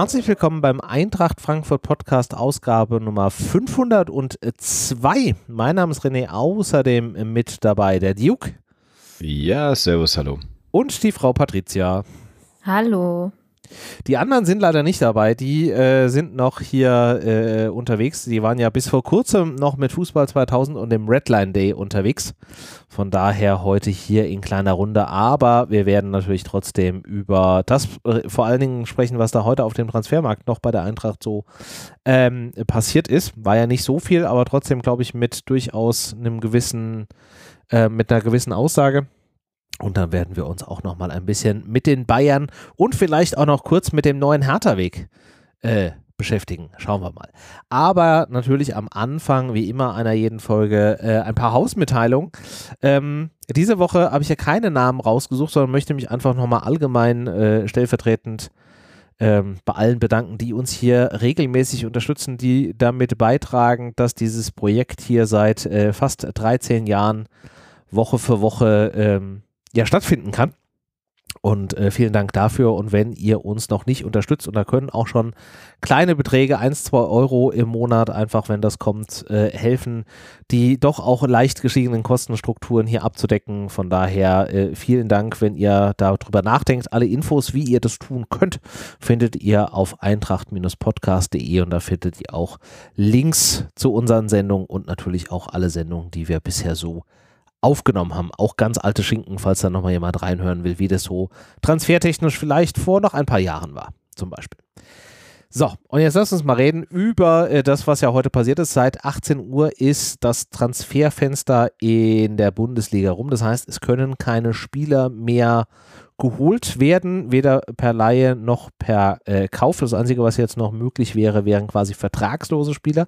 Herzlich willkommen beim Eintracht Frankfurt Podcast Ausgabe Nummer 502. Mein Name ist René, außerdem mit dabei der Duke. Ja, servus, hallo. Und die Frau Patricia. Hallo. Die anderen sind leider nicht dabei, die äh, sind noch hier äh, unterwegs. Die waren ja bis vor kurzem noch mit Fußball 2000 und dem Redline Day unterwegs. Von daher heute hier in kleiner Runde, aber wir werden natürlich trotzdem über das äh, vor allen Dingen sprechen, was da heute auf dem Transfermarkt noch bei der Eintracht so ähm, passiert ist. War ja nicht so viel, aber trotzdem glaube ich mit durchaus einem gewissen, äh, mit einer gewissen Aussage. Und dann werden wir uns auch noch mal ein bisschen mit den Bayern und vielleicht auch noch kurz mit dem neuen Hertha-Weg äh, beschäftigen. Schauen wir mal. Aber natürlich am Anfang, wie immer einer jeden Folge, äh, ein paar Hausmitteilungen. Ähm, diese Woche habe ich ja keine Namen rausgesucht, sondern möchte mich einfach nochmal allgemein äh, stellvertretend ähm, bei allen bedanken, die uns hier regelmäßig unterstützen, die damit beitragen, dass dieses Projekt hier seit äh, fast 13 Jahren Woche für Woche ähm, ja stattfinden kann. Und äh, vielen Dank dafür. Und wenn ihr uns noch nicht unterstützt, und da können auch schon kleine Beträge, 1, 2 Euro im Monat, einfach wenn das kommt, äh, helfen, die doch auch leicht gestiegenen Kostenstrukturen hier abzudecken. Von daher äh, vielen Dank, wenn ihr darüber nachdenkt. Alle Infos, wie ihr das tun könnt, findet ihr auf eintracht-podcast.de und da findet ihr auch Links zu unseren Sendungen und natürlich auch alle Sendungen, die wir bisher so aufgenommen haben. Auch ganz alte Schinken, falls da nochmal jemand reinhören will, wie das so transfertechnisch vielleicht vor noch ein paar Jahren war, zum Beispiel. So, und jetzt lass uns mal reden über äh, das, was ja heute passiert ist. Seit 18 Uhr ist das Transferfenster in der Bundesliga rum. Das heißt, es können keine Spieler mehr geholt werden, weder per Laie noch per äh, Kauf. Das Einzige, was jetzt noch möglich wäre, wären quasi vertragslose Spieler.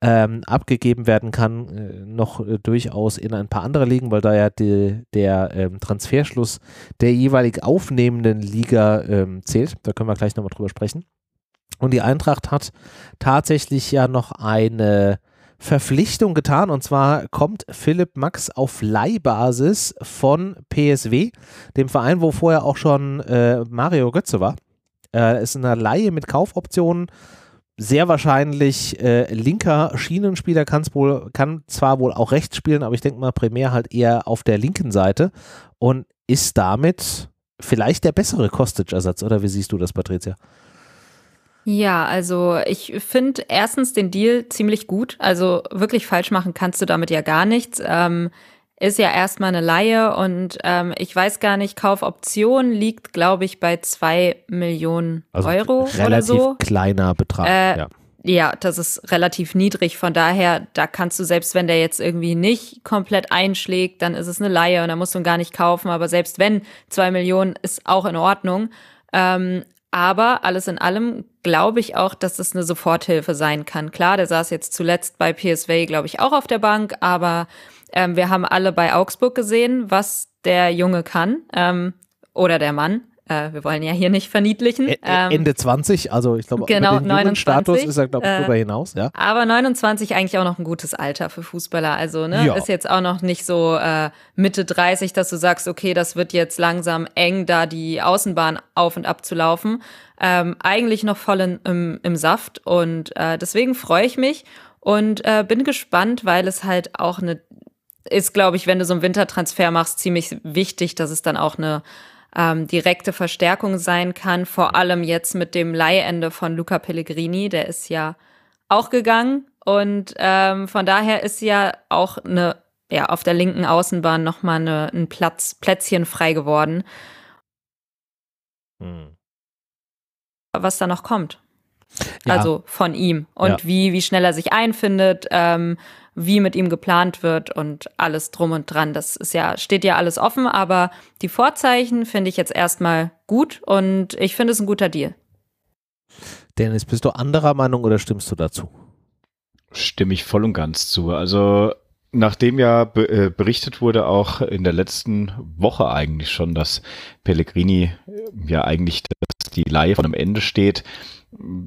Ähm, abgegeben werden kann äh, noch äh, durchaus in ein paar andere Ligen, weil da ja die, der ähm, Transferschluss der jeweilig aufnehmenden Liga ähm, zählt. Da können wir gleich nochmal drüber sprechen. Und die Eintracht hat tatsächlich ja noch eine Verpflichtung getan und zwar kommt Philipp Max auf Leihbasis von PSW, dem Verein, wo vorher auch schon äh, Mario Götze war. Äh, ist eine Leihe mit Kaufoptionen. Sehr wahrscheinlich äh, linker Schienenspieler wohl, kann zwar wohl auch rechts spielen, aber ich denke mal primär halt eher auf der linken Seite und ist damit vielleicht der bessere Kostic-Ersatz, oder wie siehst du das, Patricia? Ja, also ich finde erstens den Deal ziemlich gut. Also wirklich falsch machen kannst du damit ja gar nichts. Ähm, ist ja erstmal eine Laie und ähm, ich weiß gar nicht, Kaufoption liegt, glaube ich, bei zwei Millionen also Euro relativ oder so. kleiner Betrag. Äh, ja. ja, das ist relativ niedrig. Von daher, da kannst du selbst, wenn der jetzt irgendwie nicht komplett einschlägt, dann ist es eine Laie und dann musst du ihn gar nicht kaufen. Aber selbst wenn zwei Millionen ist auch in Ordnung. Ähm, aber alles in allem glaube ich auch, dass das eine Soforthilfe sein kann. Klar, der saß jetzt zuletzt bei PSV, glaube ich, auch auf der Bank, aber ähm, wir haben alle bei Augsburg gesehen, was der Junge kann ähm, oder der Mann. Äh, wir wollen ja hier nicht verniedlichen. Ähm, Ende 20, also ich glaube, genau, den 29, Status ist er, glaube ich, äh, darüber hinaus. Ja. Aber 29 eigentlich auch noch ein gutes Alter für Fußballer. Also ne, ja. ist jetzt auch noch nicht so äh, Mitte 30, dass du sagst, okay, das wird jetzt langsam eng, da die Außenbahn auf und ab zu laufen. Ähm, eigentlich noch voll in, im, im Saft und äh, deswegen freue ich mich und äh, bin gespannt, weil es halt auch eine ist, glaube ich, wenn du so einen Wintertransfer machst, ziemlich wichtig, dass es dann auch eine ähm, direkte Verstärkung sein kann. Vor allem jetzt mit dem Leihende von Luca Pellegrini, der ist ja auch gegangen. Und ähm, von daher ist ja auch eine, ja, auf der linken Außenbahn nochmal eine, ein Platz, Plätzchen frei geworden. Hm. Was da noch kommt. Ja. Also von ihm. Und ja. wie, wie schnell er sich einfindet, ähm, wie mit ihm geplant wird und alles drum und dran. Das ist ja, steht ja alles offen, aber die Vorzeichen finde ich jetzt erstmal gut und ich finde es ein guter Deal. Dennis, bist du anderer Meinung oder stimmst du dazu? Stimme ich voll und ganz zu. Also nachdem ja äh, berichtet wurde, auch in der letzten Woche eigentlich schon, dass Pellegrini ja eigentlich das die Laie von am Ende steht,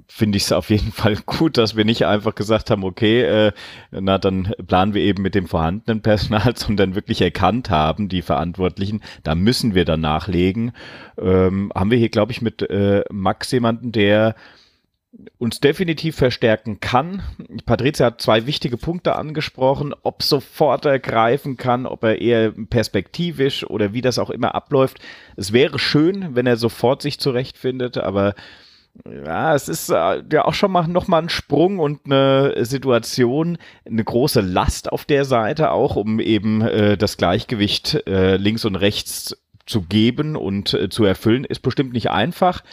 finde ich es auf jeden Fall gut, dass wir nicht einfach gesagt haben, okay, äh, na dann planen wir eben mit dem vorhandenen Personal, sondern wirklich erkannt haben, die Verantwortlichen, da müssen wir dann nachlegen. Ähm, haben wir hier, glaube ich, mit äh, Max jemanden, der uns definitiv verstärken kann. Patrizia hat zwei wichtige Punkte angesprochen, ob sofort er greifen kann, ob er eher perspektivisch oder wie das auch immer abläuft. Es wäre schön, wenn er sofort sich zurechtfindet, aber ja, es ist äh, ja auch schon mal noch mal ein Sprung und eine Situation, eine große Last auf der Seite auch, um eben äh, das Gleichgewicht äh, links und rechts zu geben und äh, zu erfüllen, ist bestimmt nicht einfach.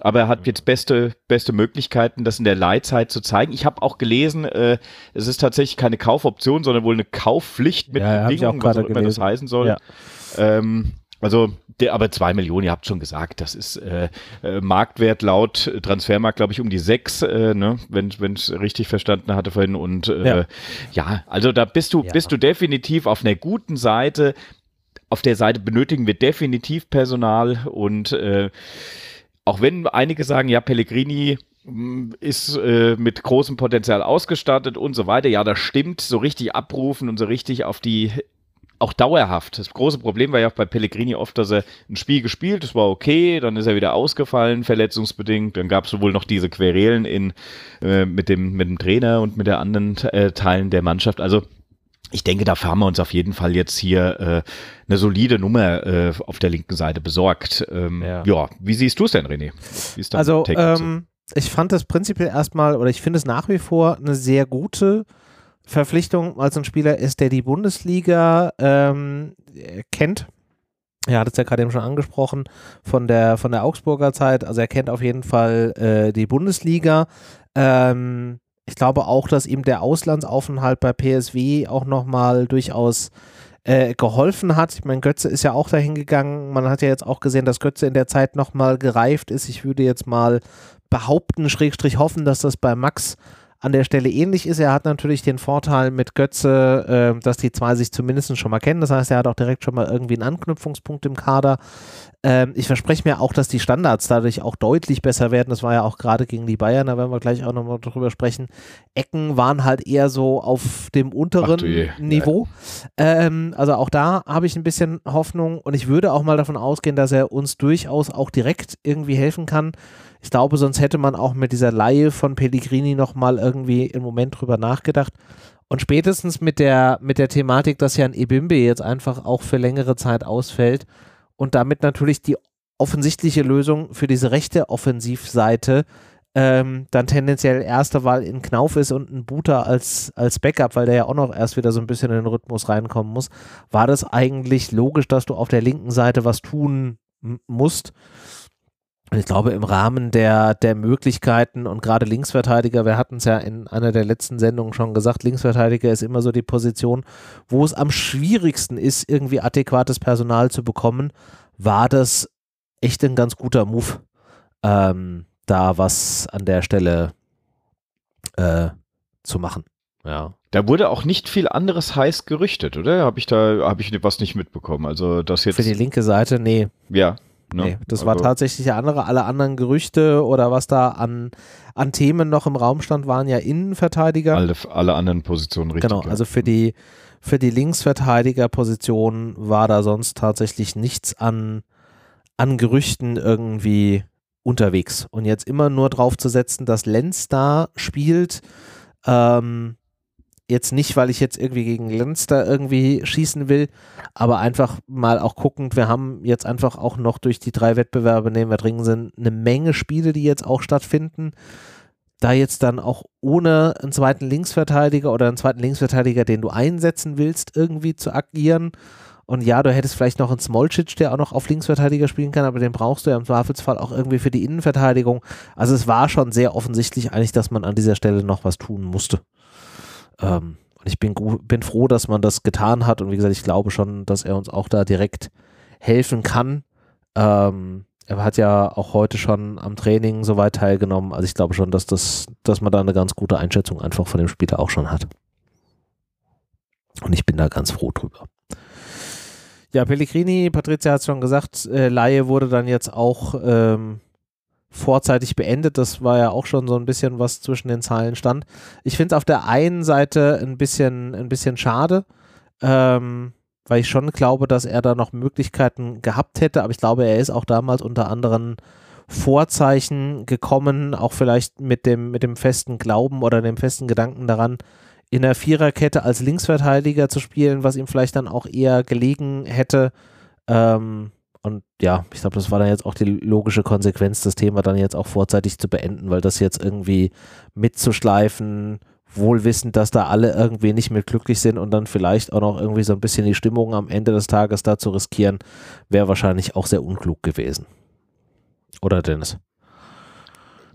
Aber er hat jetzt beste, beste Möglichkeiten, das in der Leitzeit zu zeigen. Ich habe auch gelesen, äh, es ist tatsächlich keine Kaufoption, sondern wohl eine Kaufpflicht mit ja, Bedingungen, was auch immer das heißen soll. Ja. Ähm, also, der, aber zwei Millionen, ihr habt schon gesagt, das ist äh, äh, Marktwert laut Transfermarkt, glaube ich, um die sechs, äh, ne, wenn ich es richtig verstanden hatte vorhin. Und äh, ja. ja. also da bist du, ja. bist du definitiv auf einer guten Seite. Auf der Seite benötigen wir definitiv Personal und äh, auch wenn einige sagen, ja, Pellegrini mm, ist äh, mit großem Potenzial ausgestattet und so weiter. Ja, das stimmt. So richtig abrufen und so richtig auf die auch dauerhaft. Das große Problem war ja auch bei Pellegrini oft, dass er ein Spiel gespielt, das war okay, dann ist er wieder ausgefallen, verletzungsbedingt. Dann gab es wohl noch diese Querelen in, äh, mit, dem, mit dem Trainer und mit der anderen äh, Teilen der Mannschaft. Also ich denke, da haben wir uns auf jeden Fall jetzt hier äh, eine solide Nummer äh, auf der linken Seite besorgt. Ähm, ja. ja. wie siehst du es denn, René? also, ähm, ich fand das prinzipiell erstmal, oder ich finde es nach wie vor eine sehr gute Verpflichtung, als ein Spieler ist, der die Bundesliga ähm, kennt. Er hat es ja gerade eben schon angesprochen von der, von der Augsburger Zeit. Also er kennt auf jeden Fall äh, die Bundesliga. Ähm, ich glaube auch, dass ihm der Auslandsaufenthalt bei PSW auch nochmal durchaus äh, geholfen hat. Ich meine, Götze ist ja auch dahin gegangen. Man hat ja jetzt auch gesehen, dass Götze in der Zeit nochmal gereift ist. Ich würde jetzt mal behaupten, Schrägstrich hoffen, dass das bei Max an der Stelle ähnlich ist. Er hat natürlich den Vorteil mit Götze, äh, dass die zwei sich zumindest schon mal kennen. Das heißt, er hat auch direkt schon mal irgendwie einen Anknüpfungspunkt im Kader. Ähm, ich verspreche mir auch, dass die Standards dadurch auch deutlich besser werden. Das war ja auch gerade gegen die Bayern, da werden wir gleich auch nochmal drüber sprechen. Ecken waren halt eher so auf dem unteren Niveau. Ähm, also auch da habe ich ein bisschen Hoffnung und ich würde auch mal davon ausgehen, dass er uns durchaus auch direkt irgendwie helfen kann. Ich glaube, sonst hätte man auch mit dieser Laie von Pellegrini nochmal irgendwie im Moment drüber nachgedacht. Und spätestens mit der, mit der Thematik, dass ja ein Ebimbe jetzt einfach auch für längere Zeit ausfällt und damit natürlich die offensichtliche Lösung für diese rechte Offensivseite ähm, dann tendenziell erste Wahl in Knauf ist und ein Buter als, als Backup, weil der ja auch noch erst wieder so ein bisschen in den Rhythmus reinkommen muss, war das eigentlich logisch, dass du auf der linken Seite was tun musst. Und ich glaube, im Rahmen der, der Möglichkeiten und gerade Linksverteidiger, wir hatten es ja in einer der letzten Sendungen schon gesagt, Linksverteidiger ist immer so die Position, wo es am schwierigsten ist, irgendwie adäquates Personal zu bekommen, war das echt ein ganz guter Move, ähm, da was an der Stelle äh, zu machen. Ja. Da wurde auch nicht viel anderes heiß gerüchtet, oder? Habe ich da, habe ich was nicht mitbekommen? Also das jetzt. Für die linke Seite, nee. Ja. Ne? Nee, das also, war tatsächlich der andere. Alle anderen Gerüchte oder was da an, an Themen noch im Raum stand, waren ja Innenverteidiger. Alle, alle anderen Positionen richtig. Genau, also für die, für die Linksverteidigerposition war da sonst tatsächlich nichts an, an Gerüchten irgendwie unterwegs. Und jetzt immer nur drauf zu setzen, dass Lenz da spielt, ähm, Jetzt nicht, weil ich jetzt irgendwie gegen Lenz irgendwie schießen will, aber einfach mal auch guckend, wir haben jetzt einfach auch noch durch die drei Wettbewerbe, nehmen wir dringend sind, eine Menge Spiele, die jetzt auch stattfinden. Da jetzt dann auch ohne einen zweiten Linksverteidiger oder einen zweiten Linksverteidiger, den du einsetzen willst, irgendwie zu agieren. Und ja, du hättest vielleicht noch einen Smolcic, der auch noch auf Linksverteidiger spielen kann, aber den brauchst du ja im Zweifelsfall auch irgendwie für die Innenverteidigung. Also es war schon sehr offensichtlich eigentlich, dass man an dieser Stelle noch was tun musste. Ähm, und ich bin, bin froh, dass man das getan hat. Und wie gesagt, ich glaube schon, dass er uns auch da direkt helfen kann. Ähm, er hat ja auch heute schon am Training soweit teilgenommen. Also ich glaube schon, dass das, dass man da eine ganz gute Einschätzung einfach von dem Spieler auch schon hat. Und ich bin da ganz froh drüber. Ja, Pellegrini, Patricia hat es schon gesagt, äh, Laie wurde dann jetzt auch ähm, vorzeitig beendet. Das war ja auch schon so ein bisschen was zwischen den Zeilen stand. Ich finde es auf der einen Seite ein bisschen, ein bisschen schade, ähm, weil ich schon glaube, dass er da noch Möglichkeiten gehabt hätte, aber ich glaube, er ist auch damals unter anderen Vorzeichen gekommen, auch vielleicht mit dem, mit dem festen Glauben oder dem festen Gedanken daran, in der Viererkette als Linksverteidiger zu spielen, was ihm vielleicht dann auch eher gelegen hätte. Ähm, und ja, ich glaube, das war dann jetzt auch die logische Konsequenz, das Thema dann jetzt auch vorzeitig zu beenden, weil das jetzt irgendwie mitzuschleifen, wohl wissend, dass da alle irgendwie nicht mehr glücklich sind und dann vielleicht auch noch irgendwie so ein bisschen die Stimmung am Ende des Tages da zu riskieren, wäre wahrscheinlich auch sehr unklug gewesen. Oder Dennis?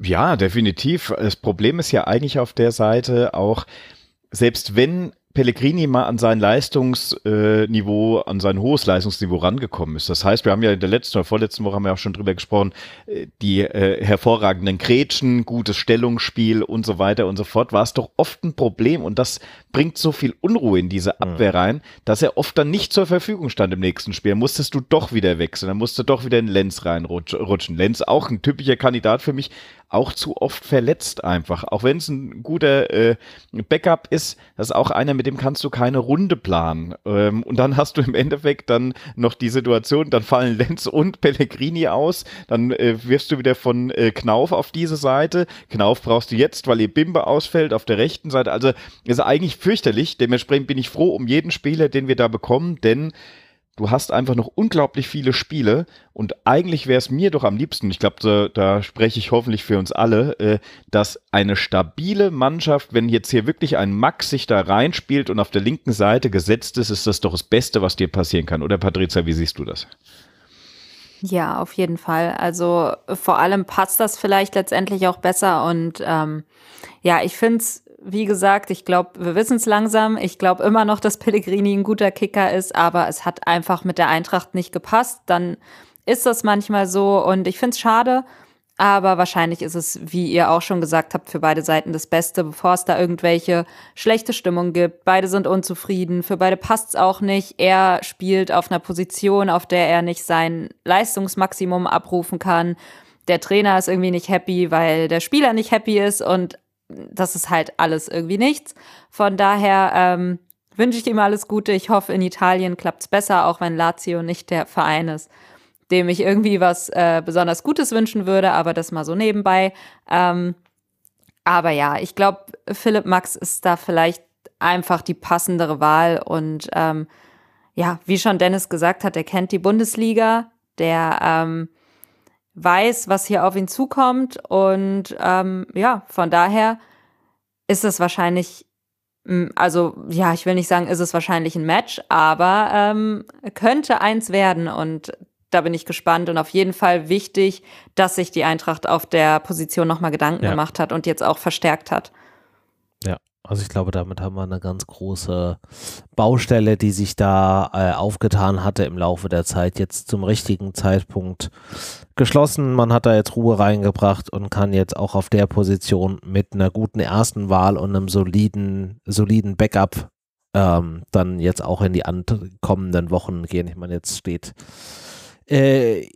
Ja, definitiv. Das Problem ist ja eigentlich auf der Seite auch, selbst wenn Pellegrini mal an sein Leistungsniveau, an sein hohes Leistungsniveau rangekommen ist. Das heißt, wir haben ja in der letzten oder vorletzten Woche haben wir auch schon drüber gesprochen, äh, die äh, hervorragenden Grätschen, gutes Stellungsspiel und so weiter und so fort, war es doch oft ein Problem und das bringt so viel Unruhe in diese Abwehr rein, dass er oft dann nicht zur Verfügung stand im nächsten Spiel. Dann musstest du doch wieder wechseln, dann musst du doch wieder in Lenz reinrutschen. Lenz auch ein typischer Kandidat für mich, auch zu oft verletzt einfach. Auch wenn es ein guter äh, Backup ist, das ist auch einer, mit dem kannst du keine Runde planen. Ähm, und dann hast du im Endeffekt dann noch die Situation, dann fallen Lenz und Pellegrini aus, dann äh, wirst du wieder von äh, Knauf auf diese Seite. Knauf brauchst du jetzt, weil ihr Bimbe ausfällt auf der rechten Seite. Also ist eigentlich fürchterlich. Dementsprechend bin ich froh um jeden Spieler, den wir da bekommen, denn du hast einfach noch unglaublich viele Spiele und eigentlich wäre es mir doch am liebsten, ich glaube, da, da, spreche ich hoffentlich für uns alle, äh, dass eine stabile Mannschaft, wenn jetzt hier wirklich ein Max sich da reinspielt und auf der linken Seite gesetzt ist, ist das doch das Beste, was dir passieren kann. Oder Patrizia, wie siehst du das? Ja, auf jeden Fall. Also vor allem passt das vielleicht letztendlich auch besser und ähm, ja, ich finde es wie gesagt, ich glaube, wir wissen es langsam. Ich glaube immer noch, dass Pellegrini ein guter Kicker ist, aber es hat einfach mit der Eintracht nicht gepasst. Dann ist das manchmal so und ich finde es schade, aber wahrscheinlich ist es, wie ihr auch schon gesagt habt, für beide Seiten das Beste, bevor es da irgendwelche schlechte Stimmung gibt. Beide sind unzufrieden, für beide passt es auch nicht. Er spielt auf einer Position, auf der er nicht sein Leistungsmaximum abrufen kann. Der Trainer ist irgendwie nicht happy, weil der Spieler nicht happy ist und das ist halt alles irgendwie nichts. Von daher ähm, wünsche ich ihm alles Gute. Ich hoffe, in Italien klappt es besser, auch wenn Lazio nicht der Verein ist, dem ich irgendwie was äh, besonders Gutes wünschen würde, aber das mal so nebenbei. Ähm, aber ja, ich glaube, Philipp Max ist da vielleicht einfach die passendere Wahl und ähm, ja, wie schon Dennis gesagt hat, er kennt die Bundesliga, der ähm, weiß, was hier auf ihn zukommt. Und ähm, ja, von daher ist es wahrscheinlich, hm, also ja, ich will nicht sagen, ist es wahrscheinlich ein Match, aber ähm, könnte eins werden. Und da bin ich gespannt und auf jeden Fall wichtig, dass sich die Eintracht auf der Position nochmal Gedanken ja. gemacht hat und jetzt auch verstärkt hat. Also ich glaube, damit haben wir eine ganz große Baustelle, die sich da äh, aufgetan hatte im Laufe der Zeit, jetzt zum richtigen Zeitpunkt geschlossen. Man hat da jetzt Ruhe reingebracht und kann jetzt auch auf der Position mit einer guten ersten Wahl und einem soliden, soliden Backup ähm, dann jetzt auch in die kommenden Wochen gehen. Ich meine, jetzt steht äh,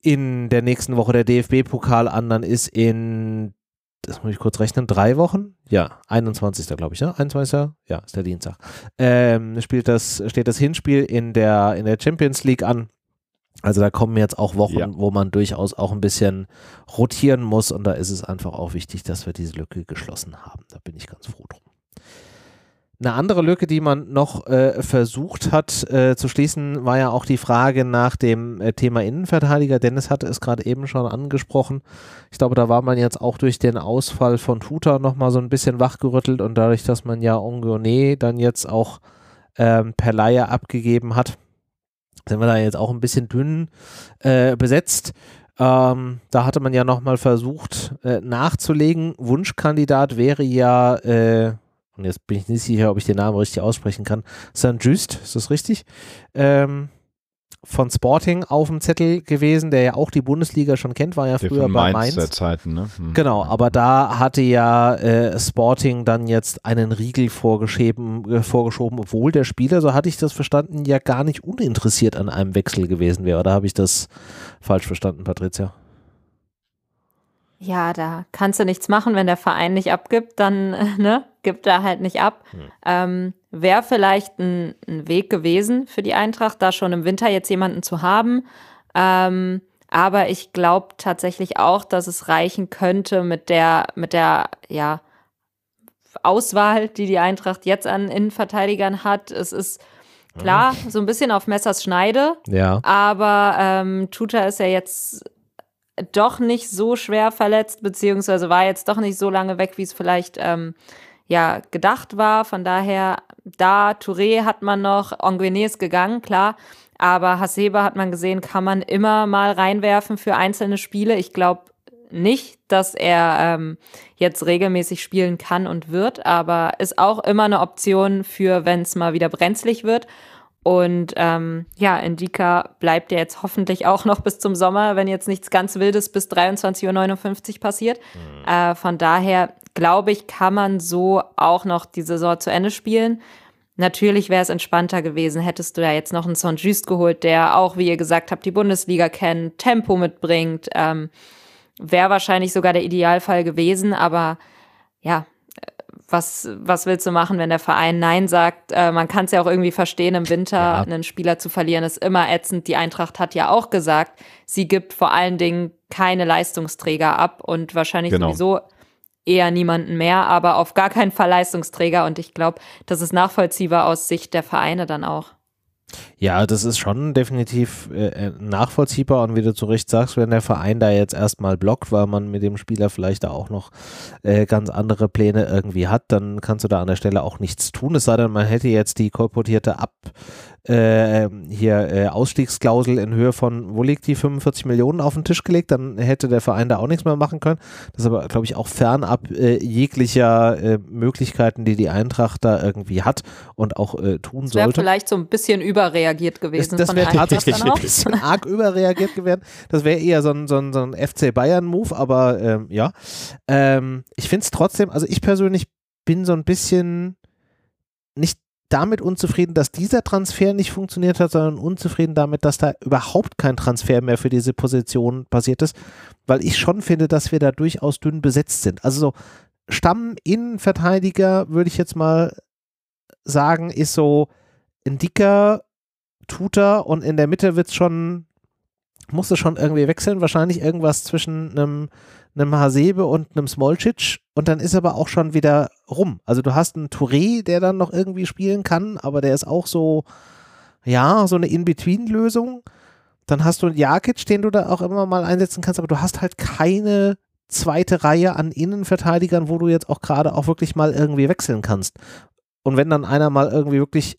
in der nächsten Woche der DFB-Pokal an, dann ist in das muss ich kurz rechnen, drei Wochen? Ja, 21. glaube ich, ne? 21. Ja, ist der Dienstag. Ähm, spielt das, steht das Hinspiel in der, in der Champions League an. Also da kommen jetzt auch Wochen, ja. wo man durchaus auch ein bisschen rotieren muss und da ist es einfach auch wichtig, dass wir diese Lücke geschlossen haben. Da bin ich ganz froh drum. Eine andere Lücke, die man noch äh, versucht hat äh, zu schließen, war ja auch die Frage nach dem äh, Thema Innenverteidiger. Dennis hatte es gerade eben schon angesprochen. Ich glaube, da war man jetzt auch durch den Ausfall von Tuta nochmal so ein bisschen wachgerüttelt und dadurch, dass man ja Ongone dann jetzt auch ähm, per Laie abgegeben hat, sind wir da jetzt auch ein bisschen dünn äh, besetzt. Ähm, da hatte man ja nochmal versucht äh, nachzulegen. Wunschkandidat wäre ja äh, jetzt bin ich nicht sicher, ob ich den Namen richtig aussprechen kann, St. Just, ist das richtig? Ähm, von Sporting auf dem Zettel gewesen, der ja auch die Bundesliga schon kennt, war ja früher bei Mainz. Mainz. Zeiten, ne? Hm. Genau, aber da hatte ja äh, Sporting dann jetzt einen Riegel vorgeschoben, äh, vorgeschoben, obwohl der Spieler, so hatte ich das verstanden, ja gar nicht uninteressiert an einem Wechsel gewesen wäre. Oder habe ich das falsch verstanden, Patricia? Ja, da kannst du nichts machen, wenn der Verein nicht abgibt, dann ne, gibt er halt nicht ab. Hm. Ähm, Wäre vielleicht ein, ein, Weg gewesen für die Eintracht, da schon im Winter jetzt jemanden zu haben. Ähm, aber ich glaube tatsächlich auch, dass es reichen könnte mit der, mit der, ja, Auswahl, die die Eintracht jetzt an Innenverteidigern hat. Es ist klar, so ein bisschen auf Messers Schneide. Ja. Aber ähm, Tuta ist ja jetzt doch nicht so schwer verletzt, beziehungsweise war jetzt doch nicht so lange weg, wie es vielleicht ähm, ja gedacht war. Von daher, da Touré hat man noch, Anguene ist gegangen, klar. Aber Hasebe hat man gesehen, kann man immer mal reinwerfen für einzelne Spiele. Ich glaube nicht, dass er ähm, jetzt regelmäßig spielen kann und wird, aber ist auch immer eine Option für, wenn es mal wieder brenzlig wird. Und ähm, ja, Indika bleibt ja jetzt hoffentlich auch noch bis zum Sommer, wenn jetzt nichts ganz Wildes bis 23.59 Uhr passiert. Mhm. Äh, von daher glaube ich, kann man so auch noch die Saison zu Ende spielen. Natürlich wäre es entspannter gewesen, hättest du da jetzt noch einen Saint-Just geholt, der auch, wie ihr gesagt habt, die Bundesliga kennt, Tempo mitbringt. Ähm, wäre wahrscheinlich sogar der Idealfall gewesen, aber ja, was, was willst du machen, wenn der Verein Nein sagt? Äh, man kann es ja auch irgendwie verstehen, im Winter ja. einen Spieler zu verlieren, ist immer ätzend. Die Eintracht hat ja auch gesagt, sie gibt vor allen Dingen keine Leistungsträger ab und wahrscheinlich genau. sowieso eher niemanden mehr, aber auf gar keinen Fall Leistungsträger. Und ich glaube, das ist nachvollziehbar aus Sicht der Vereine dann auch. Ja, das ist schon definitiv äh, äh, nachvollziehbar und wie du zu Recht sagst, wenn der Verein da jetzt erstmal blockt, weil man mit dem Spieler vielleicht da auch noch äh, ganz andere Pläne irgendwie hat, dann kannst du da an der Stelle auch nichts tun. Es sei denn, man hätte jetzt die kolportierte Ab, äh, hier äh, Ausstiegsklausel in Höhe von, wo liegt die, 45 Millionen auf den Tisch gelegt, dann hätte der Verein da auch nichts mehr machen können. Das ist aber, glaube ich, auch fernab äh, jeglicher äh, Möglichkeiten, die die Eintracht da irgendwie hat und auch äh, tun das sollte. vielleicht so ein bisschen überreagiert gewesen. Das, das wäre tatsächlich ein bisschen arg überreagiert gewesen. Das wäre eher so ein, so ein, so ein FC Bayern-Move, aber ähm, ja. Ähm, ich finde es trotzdem, also ich persönlich bin so ein bisschen nicht damit unzufrieden, dass dieser Transfer nicht funktioniert hat, sondern unzufrieden damit, dass da überhaupt kein Transfer mehr für diese Position passiert ist, weil ich schon finde, dass wir da durchaus dünn besetzt sind. Also so Stamm-Innenverteidiger, würde ich jetzt mal sagen, ist so ein dicker Tutor und in der Mitte wird es schon, musste schon irgendwie wechseln, wahrscheinlich irgendwas zwischen einem einem Hasebe und einem Smolcic und dann ist aber auch schon wieder rum. Also du hast einen Touré, der dann noch irgendwie spielen kann, aber der ist auch so, ja, so eine In-Between-Lösung. Dann hast du einen Jakic, den du da auch immer mal einsetzen kannst, aber du hast halt keine zweite Reihe an Innenverteidigern, wo du jetzt auch gerade auch wirklich mal irgendwie wechseln kannst. Und wenn dann einer mal irgendwie wirklich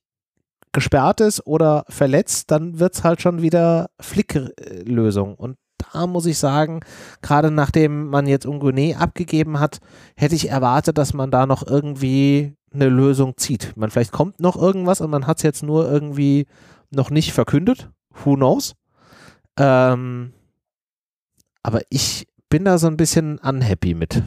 gesperrt ist oder verletzt, dann wird es halt schon wieder Flicklösung. Und da muss ich sagen, gerade nachdem man jetzt Ungune abgegeben hat, hätte ich erwartet, dass man da noch irgendwie eine Lösung zieht. Man vielleicht kommt noch irgendwas und man hat es jetzt nur irgendwie noch nicht verkündet. Who knows? Ähm, aber ich bin da so ein bisschen unhappy mit.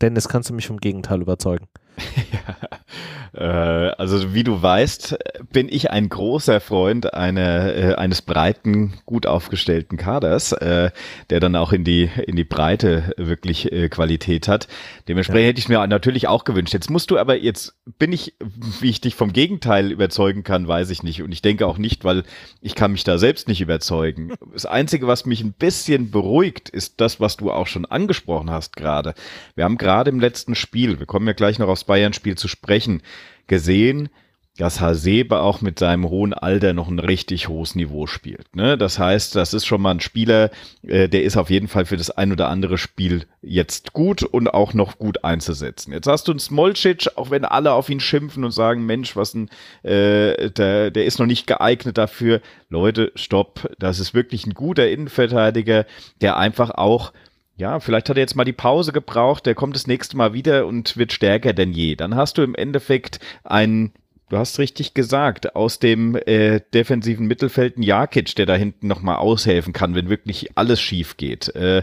Dennis, kannst du mich vom Gegenteil überzeugen? ja, also wie du weißt, bin ich ein großer Freund eine, äh, eines breiten, gut aufgestellten Kaders, äh, der dann auch in die, in die Breite wirklich äh, Qualität hat. Dementsprechend ja. hätte ich mir natürlich auch gewünscht. Jetzt musst du aber, jetzt bin ich, wie ich dich vom Gegenteil überzeugen kann, weiß ich nicht. Und ich denke auch nicht, weil ich kann mich da selbst nicht überzeugen. Das Einzige, was mich ein bisschen beruhigt, ist das, was du auch schon angesprochen hast gerade. Wir haben gerade im letzten Spiel, wir kommen ja gleich noch aufs Bayern-Spiel zu sprechen, gesehen, dass Hasebe auch mit seinem hohen Alter noch ein richtig hohes Niveau spielt. Ne? Das heißt, das ist schon mal ein Spieler, äh, der ist auf jeden Fall für das ein oder andere Spiel jetzt gut und auch noch gut einzusetzen. Jetzt hast du einen Smolcic, auch wenn alle auf ihn schimpfen und sagen, Mensch, was ein, äh, der, der ist noch nicht geeignet dafür. Leute, stopp, das ist wirklich ein guter Innenverteidiger, der einfach auch ja, vielleicht hat er jetzt mal die Pause gebraucht, der kommt das nächste Mal wieder und wird stärker denn je. Dann hast du im Endeffekt einen, du hast richtig gesagt, aus dem äh, defensiven Mittelfeld einen Jakic, der da hinten nochmal aushelfen kann, wenn wirklich alles schief geht. Äh,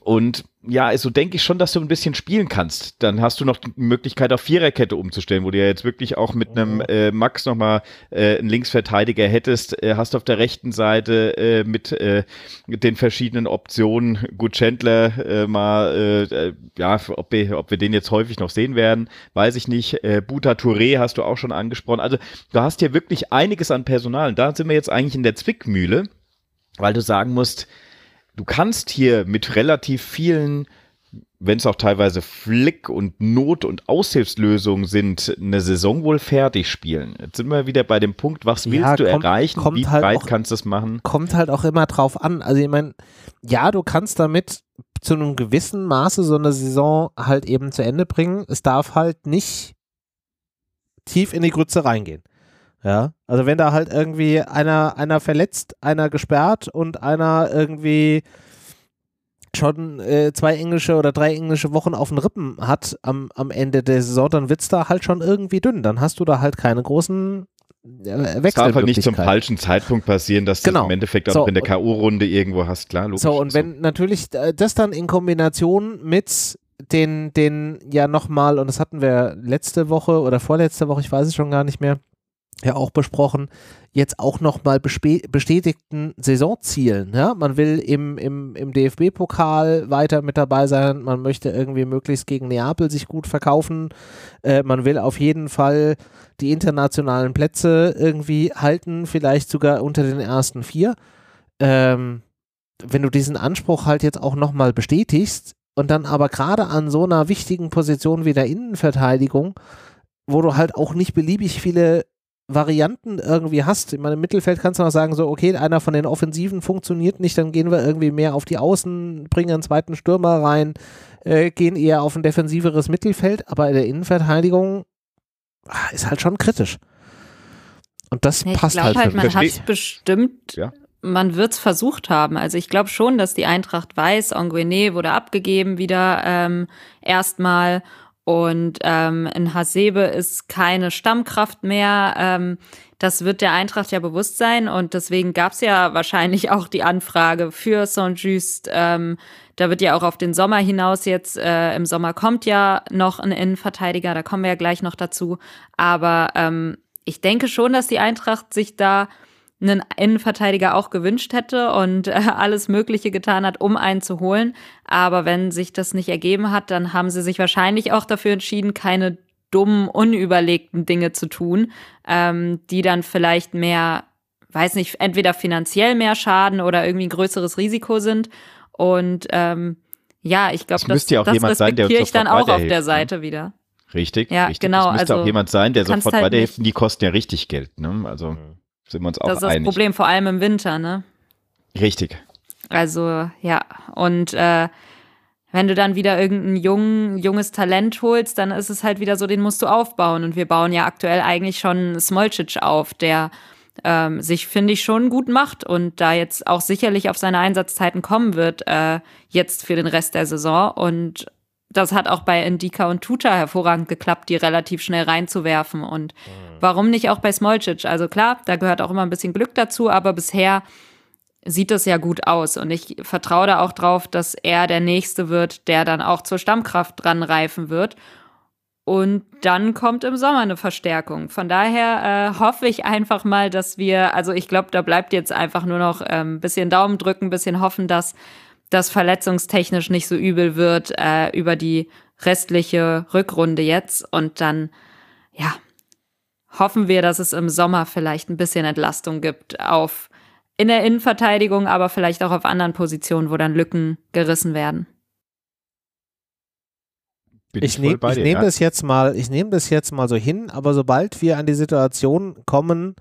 und ja, so denke ich schon, dass du ein bisschen spielen kannst. Dann hast du noch die Möglichkeit, auf Viererkette umzustellen, wo du ja jetzt wirklich auch mit einem mhm. äh, Max nochmal äh, einen Linksverteidiger hättest. Äh, hast auf der rechten Seite äh, mit, äh, mit den verschiedenen Optionen gut Chandler äh, mal, äh, äh, ja, ob wir, ob wir den jetzt häufig noch sehen werden, weiß ich nicht. Äh, Buta Touré hast du auch schon angesprochen. Also du hast hier wirklich einiges an Personal. Und da sind wir jetzt eigentlich in der Zwickmühle, weil du sagen musst, du kannst hier mit relativ vielen, wenn es auch teilweise Flick und Not- und Aushilfslösungen sind, eine Saison wohl fertig spielen. Jetzt sind wir wieder bei dem Punkt, was willst ja, du kommt, erreichen? Kommt Wie halt weit auch, kannst du es machen? Kommt halt auch immer drauf an. Also ich meine, ja, du kannst damit zu einem gewissen Maße so eine Saison halt eben zu Ende bringen. Es darf halt nicht tief in die Grütze reingehen. Ja, also wenn da halt irgendwie einer, einer verletzt, einer gesperrt und einer irgendwie schon äh, zwei englische oder drei englische Wochen auf den Rippen hat am, am Ende der Saison, dann wird es da halt schon irgendwie dünn. Dann hast du da halt keine großen äh, es darf halt nicht zum falschen Zeitpunkt passieren, dass genau. du im Endeffekt auch so, in der K.O.-Runde irgendwo hast, klar, logisch. So, und wenn so. natürlich äh, das dann in Kombination mit den, den ja nochmal, und das hatten wir letzte Woche oder vorletzte Woche, ich weiß es schon gar nicht mehr, ja auch besprochen, jetzt auch nochmal bestätigten Saisonzielen. Ja? Man will im, im, im DFB-Pokal weiter mit dabei sein, man möchte irgendwie möglichst gegen Neapel sich gut verkaufen, äh, man will auf jeden Fall die internationalen Plätze irgendwie halten, vielleicht sogar unter den ersten vier. Ähm, wenn du diesen Anspruch halt jetzt auch nochmal bestätigst und dann aber gerade an so einer wichtigen Position wie der Innenverteidigung, wo du halt auch nicht beliebig viele Varianten irgendwie hast. In meinem Mittelfeld kannst du noch sagen, so, okay, einer von den Offensiven funktioniert nicht, dann gehen wir irgendwie mehr auf die Außen, bringen einen zweiten Stürmer rein, äh, gehen eher auf ein defensiveres Mittelfeld, aber in der Innenverteidigung ah, ist halt schon kritisch. Und das ja, passt halt. halt man hat bestimmt, ja. man wird es versucht haben. Also ich glaube schon, dass die Eintracht weiß, Anguene wurde abgegeben wieder ähm, erstmal und ähm, in Hasebe ist keine Stammkraft mehr. Ähm, das wird der Eintracht ja bewusst sein. Und deswegen gab es ja wahrscheinlich auch die Anfrage für Saint-Just. Ähm, da wird ja auch auf den Sommer hinaus jetzt, äh, im Sommer kommt ja noch ein Innenverteidiger, da kommen wir ja gleich noch dazu. Aber ähm, ich denke schon, dass die Eintracht sich da einen Innenverteidiger auch gewünscht hätte und äh, alles Mögliche getan hat, um einen zu holen. Aber wenn sich das nicht ergeben hat, dann haben sie sich wahrscheinlich auch dafür entschieden, keine dummen, unüberlegten Dinge zu tun, ähm, die dann vielleicht mehr, weiß nicht, entweder finanziell mehr schaden oder irgendwie ein größeres Risiko sind. Und ähm, ja, ich glaube, das, das, ja auch das jemand sein, der ich dann auch auf der ne? Seite wieder. Richtig, ja, richtig. genau. Es müsste also, auch jemand sein, der sofort halt weiterhilft. Die kosten ja richtig Geld. Ne? Also mhm. Sind wir uns auch einig. Das ist das Problem, vor allem im Winter, ne? Richtig. Also, ja. Und äh, wenn du dann wieder irgendein jung, junges Talent holst, dann ist es halt wieder so, den musst du aufbauen. Und wir bauen ja aktuell eigentlich schon Smolcic auf, der ähm, sich, finde ich, schon gut macht und da jetzt auch sicherlich auf seine Einsatzzeiten kommen wird, äh, jetzt für den Rest der Saison. Und das hat auch bei Indika und Tuta hervorragend geklappt, die relativ schnell reinzuwerfen. Und warum nicht auch bei Smolcic? Also klar, da gehört auch immer ein bisschen Glück dazu, aber bisher sieht das ja gut aus. Und ich vertraue da auch drauf, dass er der Nächste wird, der dann auch zur Stammkraft dran reifen wird. Und dann kommt im Sommer eine Verstärkung. Von daher äh, hoffe ich einfach mal, dass wir, also ich glaube, da bleibt jetzt einfach nur noch ein ähm, bisschen Daumen drücken, ein bisschen hoffen, dass das verletzungstechnisch nicht so übel wird äh, über die restliche Rückrunde jetzt. Und dann, ja, hoffen wir, dass es im Sommer vielleicht ein bisschen Entlastung gibt auf in der Innenverteidigung, aber vielleicht auch auf anderen Positionen, wo dann Lücken gerissen werden. Bin ich, nehme nehm ja. das jetzt mal, ich nehme das jetzt mal so hin, aber sobald wir an die Situation kommen,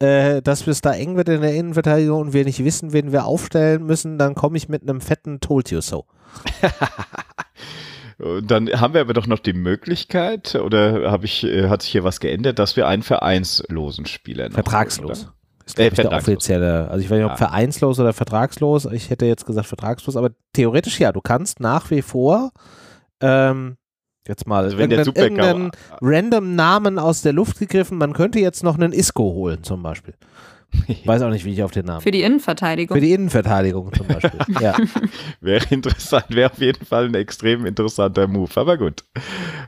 äh, dass es da eng wird in der Innenverteidigung und wir nicht wissen, wen wir aufstellen müssen, dann komme ich mit einem fetten Told You So. Dann haben wir aber doch noch die Möglichkeit, oder habe ich, äh, hat sich hier was geändert, dass wir einen vereinslosen Spieler noch Vertragslos. Oder? Ist äh, der offizielle. Also ich weiß nicht, ob ja. vereinslos oder vertragslos. Ich hätte jetzt gesagt vertragslos, aber theoretisch ja. Du kannst nach wie vor ähm, Jetzt mal also wenn irgendeinen, irgendeinen random Namen aus der Luft gegriffen. Man könnte jetzt noch einen Isco holen zum Beispiel. Ich weiß auch nicht, wie ich auf den Namen. Für die Innenverteidigung. Für die Innenverteidigung zum Beispiel. ja. Wäre interessant, wäre auf jeden Fall ein extrem interessanter Move. Aber gut,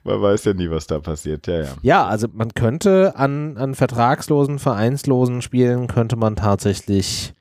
man weiß ja nie, was da passiert. Ja, ja. Ja, also man könnte an, an vertragslosen, vereinslosen Spielen könnte man tatsächlich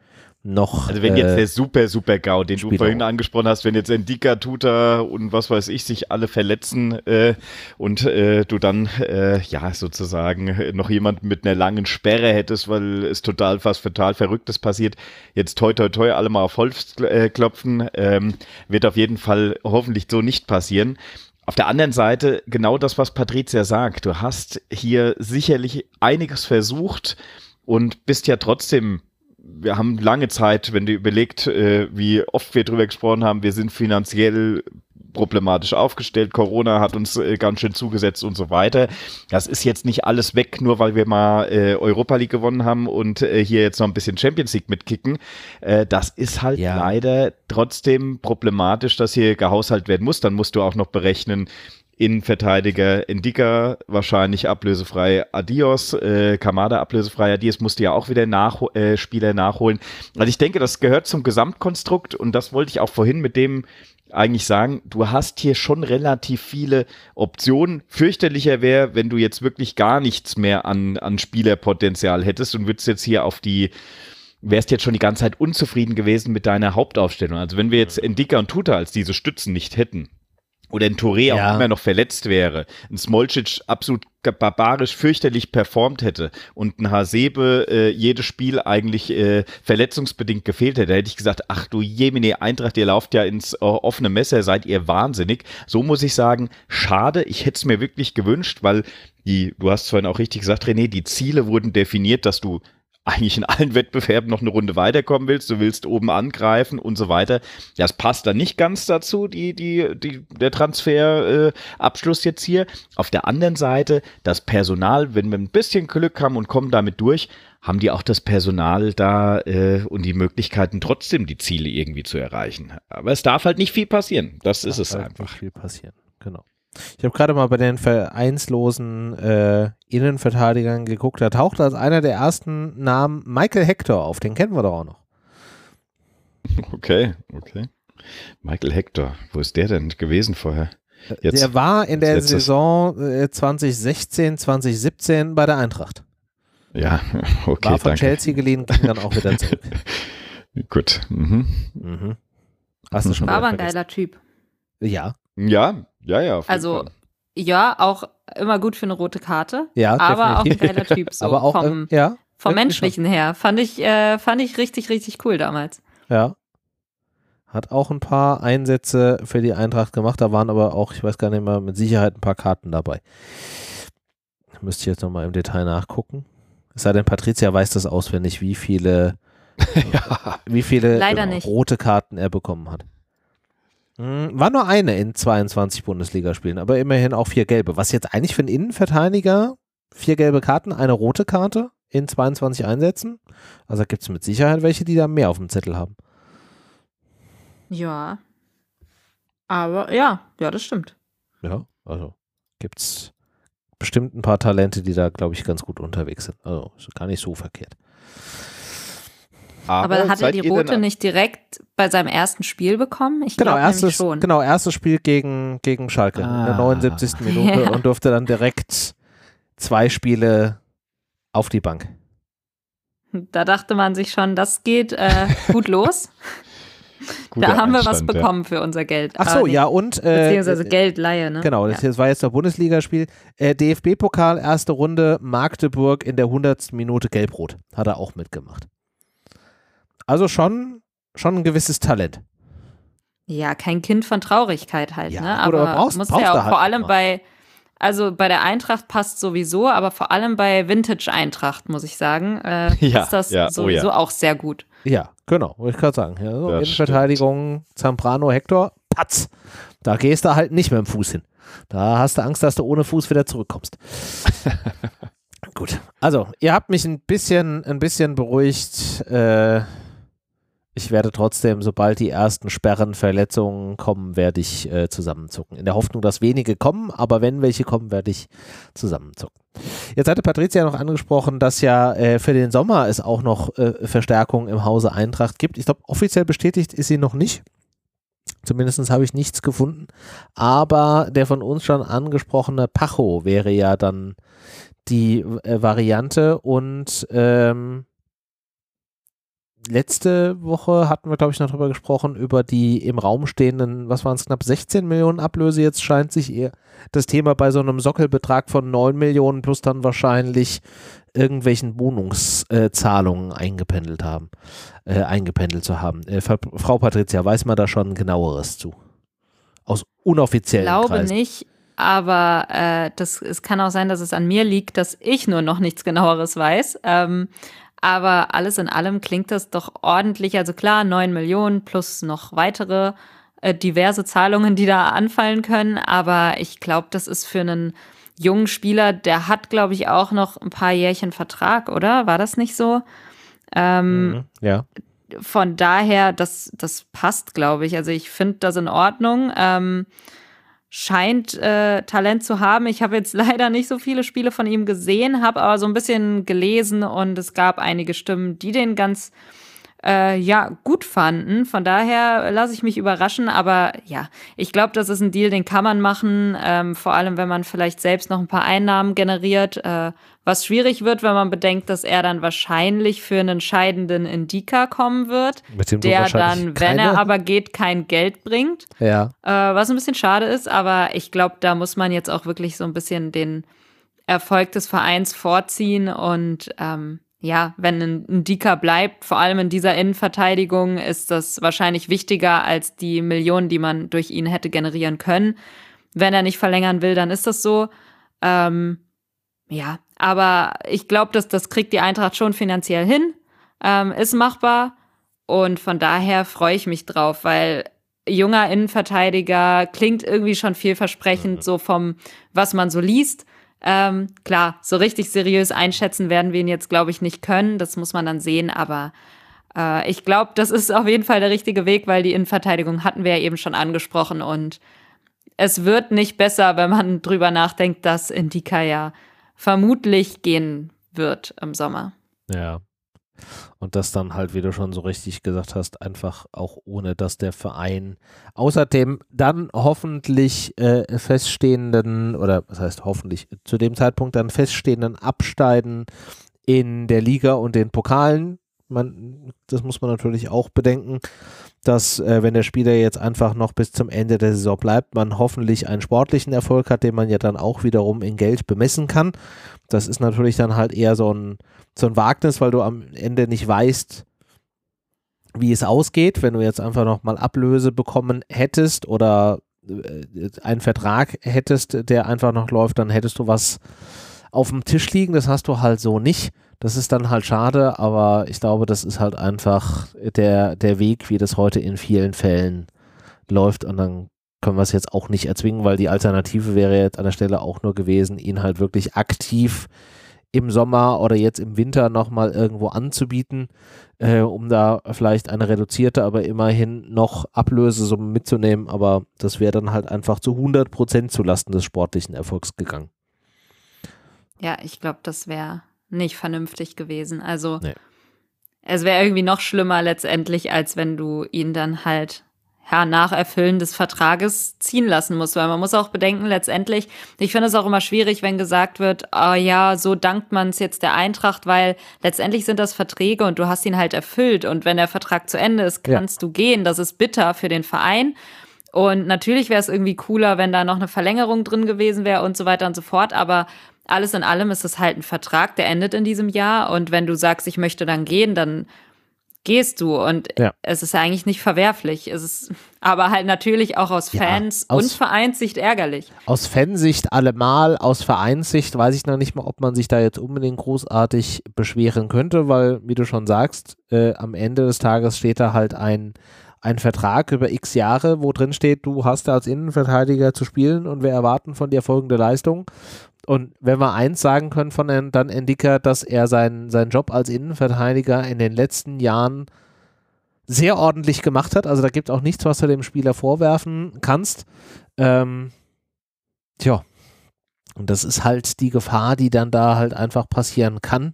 noch. Also wenn jetzt äh, der super, super GAU, den Spieler. du vorhin angesprochen hast, wenn jetzt Endika, Tuta und was weiß ich sich alle verletzen äh, und äh, du dann äh, ja sozusagen noch jemanden mit einer langen Sperre hättest, weil es total was total Verrücktes passiert, jetzt toi toi toi alle mal auf Holz äh, klopfen, ähm, wird auf jeden Fall hoffentlich so nicht passieren. Auf der anderen Seite genau das, was Patricia sagt. Du hast hier sicherlich einiges versucht und bist ja trotzdem wir haben lange Zeit, wenn du überlegt, äh, wie oft wir drüber gesprochen haben, wir sind finanziell problematisch aufgestellt. Corona hat uns äh, ganz schön zugesetzt und so weiter. Das ist jetzt nicht alles weg, nur weil wir mal äh, Europa League gewonnen haben und äh, hier jetzt noch ein bisschen Champions League mitkicken. Äh, das ist halt ja. leider trotzdem problematisch, dass hier gehaushaltet werden muss. Dann musst du auch noch berechnen, Innenverteidiger Indika wahrscheinlich ablösefrei Adios, äh, Kamada ablösefrei Adios musste ja auch wieder nach, äh, Spieler nachholen. Also ich denke, das gehört zum Gesamtkonstrukt und das wollte ich auch vorhin mit dem eigentlich sagen, du hast hier schon relativ viele Optionen. Fürchterlicher wäre, wenn du jetzt wirklich gar nichts mehr an, an Spielerpotenzial hättest und würdest jetzt hier auf die wärst jetzt schon die ganze Zeit unzufrieden gewesen mit deiner Hauptaufstellung. Also wenn wir jetzt Indika und Tuta als diese Stützen nicht hätten, oder ein Touré ja. auch immer noch verletzt wäre, ein Smolcic absolut barbarisch fürchterlich performt hätte und ein Hasebe äh, jedes Spiel eigentlich äh, verletzungsbedingt gefehlt hätte, hätte ich gesagt, ach du Jemine Eintracht, ihr lauft ja ins äh, offene Messer, seid ihr wahnsinnig. So muss ich sagen, schade, ich hätte es mir wirklich gewünscht, weil die, du hast vorhin auch richtig gesagt, René, die Ziele wurden definiert, dass du eigentlich in allen Wettbewerben noch eine Runde weiterkommen willst, du willst oben angreifen und so weiter. Das passt dann nicht ganz dazu, die, die, die, der Transferabschluss äh, jetzt hier. Auf der anderen Seite, das Personal, wenn wir ein bisschen Glück haben und kommen damit durch, haben die auch das Personal da äh, und die Möglichkeiten, trotzdem die Ziele irgendwie zu erreichen. Aber es darf halt nicht viel passieren. Das, das ist es halt einfach. Nicht viel passieren, genau. Ich habe gerade mal bei den vereinslosen äh, Innenverteidigern geguckt. Da taucht als einer der ersten Namen Michael Hector auf. Den kennen wir doch auch noch. Okay, okay. Michael Hector, wo ist der denn gewesen vorher? Jetzt, der war in der Saison äh, 2016, 2017 bei der Eintracht. Ja, okay. War von danke. Chelsea geliehen, ging dann auch wieder zurück. Gut. Mhm. Mhm. Hast du schon War aber ein geiler Typ. Ja. Ja, ja, ja. also, ja, auch immer gut für eine rote Karte. Ja, aber definitiv. auch ein geiler Typ. So aber auch vom, ja, vom Menschlichen schon. her. Fand ich, äh, fand ich richtig, richtig cool damals. Ja. Hat auch ein paar Einsätze für die Eintracht gemacht. Da waren aber auch, ich weiß gar nicht mehr, mit Sicherheit ein paar Karten dabei. Müsste ich jetzt nochmal im Detail nachgucken. Es sei denn, Patricia weiß das auswendig, wie viele, ja. wie viele genau, rote Karten er bekommen hat. Hm, war nur eine in 22 Bundesligaspielen, aber immerhin auch vier gelbe. Was jetzt eigentlich für einen Innenverteidiger, vier gelbe Karten, eine rote Karte in 22 Einsätzen. Also gibt es mit Sicherheit welche, die da mehr auf dem Zettel haben. Ja. Aber ja, ja, das stimmt. Ja, also gibt es bestimmt ein paar Talente, die da, glaube ich, ganz gut unterwegs sind. Also gar nicht so verkehrt. Aber, Aber hat er die rote nicht direkt bei seinem ersten Spiel bekommen? Ich genau, erstes, schon. Genau, erstes Spiel gegen, gegen Schalke ah. in der 79. Ah. Minute ja. und durfte dann direkt zwei Spiele auf die Bank. Da dachte man sich schon, das geht äh, gut los. da haben wir was bekommen ja. für unser Geld. Ach so, ja, und. Äh, beziehungsweise Geldleihe, ne? Genau, das, ja. war jetzt das Bundesligaspiel. Äh, DFB-Pokal, erste Runde, Magdeburg in der 100. Minute Gelbrot. Hat er auch mitgemacht. Also schon, schon ein gewisses Talent. Ja, kein Kind von Traurigkeit halt, ja, ne? Aber brauchst, muss brauchst ja auch halt vor allem mal. bei, also bei der Eintracht passt sowieso, aber vor allem bei Vintage Eintracht, muss ich sagen, äh, ja, ist das ja, sowieso oh ja. auch sehr gut. Ja, genau, wollte ich gerade sagen. Ja, so Innenverteidigung, Zambrano, Hector, patz. Da gehst du halt nicht mit dem Fuß hin. Da hast du Angst, dass du ohne Fuß wieder zurückkommst. Gut, also ihr habt mich ein bisschen, ein bisschen beruhigt. Äh, ich werde trotzdem, sobald die ersten Sperren, Verletzungen kommen, werde ich äh, zusammenzucken. In der Hoffnung, dass wenige kommen, aber wenn welche kommen, werde ich zusammenzucken. Jetzt hatte Patricia noch angesprochen, dass ja äh, für den Sommer es auch noch äh, Verstärkung im Hause Eintracht gibt. Ich glaube, offiziell bestätigt ist sie noch nicht. Zumindest habe ich nichts gefunden. Aber der von uns schon angesprochene Pacho wäre ja dann die äh, Variante und ähm, letzte Woche hatten wir, glaube ich, noch darüber gesprochen, über die im Raum stehenden, was waren es, knapp 16 Millionen Ablöse. Jetzt scheint sich eher das Thema bei so einem Sockelbetrag von 9 Millionen plus dann wahrscheinlich irgendwelchen Wohnungszahlungen äh, eingependelt haben, äh, eingependelt zu haben. Äh, Frau Patricia, weiß man da schon genaueres zu? Aus unoffiziellen Ich glaube Kreisen. nicht, aber äh, das, es kann auch sein, dass es an mir liegt, dass ich nur noch nichts genaueres weiß. Ähm, aber alles in allem klingt das doch ordentlich. Also klar, 9 Millionen plus noch weitere äh, diverse Zahlungen, die da anfallen können. Aber ich glaube, das ist für einen jungen Spieler, der hat, glaube ich, auch noch ein paar Jährchen Vertrag, oder? War das nicht so? Ähm, mhm, ja. Von daher, das, das passt, glaube ich. Also ich finde das in Ordnung. Ähm, scheint äh, Talent zu haben. Ich habe jetzt leider nicht so viele Spiele von ihm gesehen, habe aber so ein bisschen gelesen und es gab einige Stimmen, die den ganz äh, ja gut fanden. Von daher lasse ich mich überraschen, aber ja, ich glaube, das ist ein Deal, den kann man machen, ähm, vor allem wenn man vielleicht selbst noch ein paar Einnahmen generiert. Äh, was schwierig wird, wenn man bedenkt, dass er dann wahrscheinlich für einen scheidenden Indika kommen wird, der dann, wenn er aber geht, kein Geld bringt. Ja. Äh, was ein bisschen schade ist, aber ich glaube, da muss man jetzt auch wirklich so ein bisschen den Erfolg des Vereins vorziehen und ähm, ja, wenn ein, ein Dika bleibt, vor allem in dieser Innenverteidigung, ist das wahrscheinlich wichtiger als die Millionen, die man durch ihn hätte generieren können. Wenn er nicht verlängern will, dann ist das so. Ähm, ja, aber ich glaube, dass das kriegt die Eintracht schon finanziell hin, ähm, ist machbar und von daher freue ich mich drauf, weil junger Innenverteidiger klingt irgendwie schon vielversprechend, mhm. so vom, was man so liest. Ähm, klar, so richtig seriös einschätzen werden wir ihn jetzt, glaube ich, nicht können. Das muss man dann sehen, aber äh, ich glaube, das ist auf jeden Fall der richtige Weg, weil die Innenverteidigung hatten wir ja eben schon angesprochen und es wird nicht besser, wenn man drüber nachdenkt, dass Indika ja vermutlich gehen wird im Sommer. Ja. Und das dann halt, wie du schon so richtig gesagt hast, einfach auch ohne, dass der Verein außerdem dann hoffentlich äh, feststehenden, oder was heißt hoffentlich, zu dem Zeitpunkt dann feststehenden Absteigen in der Liga und den Pokalen, man, das muss man natürlich auch bedenken, dass äh, wenn der Spieler jetzt einfach noch bis zum Ende der Saison bleibt, man hoffentlich einen sportlichen Erfolg hat, den man ja dann auch wiederum in Geld bemessen kann. Das ist natürlich dann halt eher so ein, so ein Wagnis, weil du am Ende nicht weißt, wie es ausgeht, wenn du jetzt einfach nochmal Ablöse bekommen hättest oder äh, einen Vertrag hättest, der einfach noch läuft, dann hättest du was auf dem Tisch liegen. Das hast du halt so nicht. Das ist dann halt schade, aber ich glaube, das ist halt einfach der, der Weg, wie das heute in vielen Fällen läuft und dann können wir es jetzt auch nicht erzwingen, weil die Alternative wäre jetzt an der Stelle auch nur gewesen, ihn halt wirklich aktiv im Sommer oder jetzt im Winter nochmal irgendwo anzubieten, äh, um da vielleicht eine reduzierte, aber immerhin noch Ablösesumme mitzunehmen. Aber das wäre dann halt einfach zu 100 Prozent zulasten des sportlichen Erfolgs gegangen. Ja, ich glaube, das wäre nicht vernünftig gewesen. Also nee. es wäre irgendwie noch schlimmer letztendlich, als wenn du ihn dann halt ja, nach Erfüllen des Vertrages ziehen lassen musst. Weil man muss auch bedenken, letztendlich, ich finde es auch immer schwierig, wenn gesagt wird, oh ja, so dankt man es jetzt der Eintracht, weil letztendlich sind das Verträge und du hast ihn halt erfüllt. Und wenn der Vertrag zu Ende ist, kannst ja. du gehen. Das ist bitter für den Verein. Und natürlich wäre es irgendwie cooler, wenn da noch eine Verlängerung drin gewesen wäre und so weiter und so fort. Aber alles in allem ist es halt ein Vertrag, der endet in diesem Jahr. Und wenn du sagst, ich möchte dann gehen, dann gehst du. Und ja. es ist eigentlich nicht verwerflich. Es ist aber halt natürlich auch aus Fans ja, aus, und Vereinssicht ärgerlich. Aus Fansicht allemal, aus Vereinssicht weiß ich noch nicht mal, ob man sich da jetzt unbedingt großartig beschweren könnte, weil, wie du schon sagst, äh, am Ende des Tages steht da halt ein ein Vertrag über x Jahre, wo drin steht, du hast als Innenverteidiger zu spielen und wir erwarten von dir folgende Leistung. Und wenn wir eins sagen können von dann Endika, dass er seinen, seinen Job als Innenverteidiger in den letzten Jahren sehr ordentlich gemacht hat. Also da gibt es auch nichts, was du dem Spieler vorwerfen kannst. Ähm, tja, Und das ist halt die Gefahr, die dann da halt einfach passieren kann,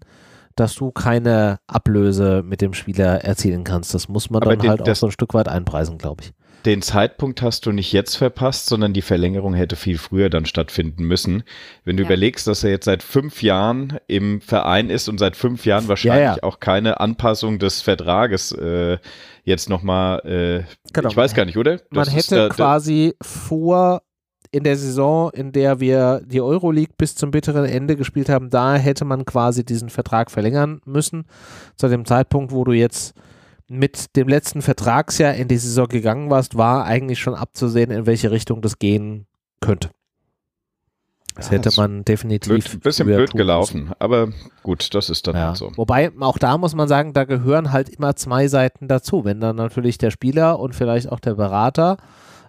dass du keine Ablöse mit dem Spieler erzielen kannst. Das muss man Aber dann den, halt auch so ein Stück weit einpreisen, glaube ich den Zeitpunkt hast du nicht jetzt verpasst, sondern die Verlängerung hätte viel früher dann stattfinden müssen. Wenn du ja. überlegst, dass er jetzt seit fünf Jahren im Verein ist und seit fünf Jahren wahrscheinlich ja, ja. auch keine Anpassung des Vertrages äh, jetzt nochmal, äh, genau. ich weiß gar nicht, oder? Das Man hätte da, quasi vor in der Saison, in der wir die Euroleague bis zum bitteren Ende gespielt haben, da hätte man quasi diesen Vertrag verlängern müssen. Zu dem Zeitpunkt, wo du jetzt mit dem letzten Vertragsjahr in die Saison gegangen warst, war eigentlich schon abzusehen, in welche Richtung das gehen könnte. Das hätte man definitiv. Ein bisschen blöd gelaufen, müssen. aber gut, das ist dann ja. halt so. Wobei, auch da muss man sagen, da gehören halt immer zwei Seiten dazu. Wenn dann natürlich der Spieler und vielleicht auch der Berater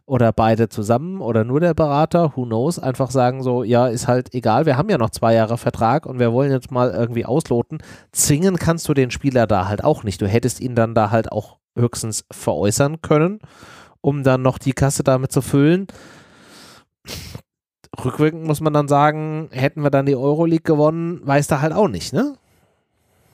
oder beide zusammen oder nur der Berater, who knows, einfach sagen so, ja, ist halt egal, wir haben ja noch zwei Jahre Vertrag und wir wollen jetzt mal irgendwie ausloten. Zwingen kannst du den Spieler da halt auch nicht. Du hättest ihn dann da halt auch höchstens veräußern können, um dann noch die Kasse damit zu füllen. Rückwirkend muss man dann sagen, hätten wir dann die Euroleague gewonnen, weiß da halt auch nicht, ne?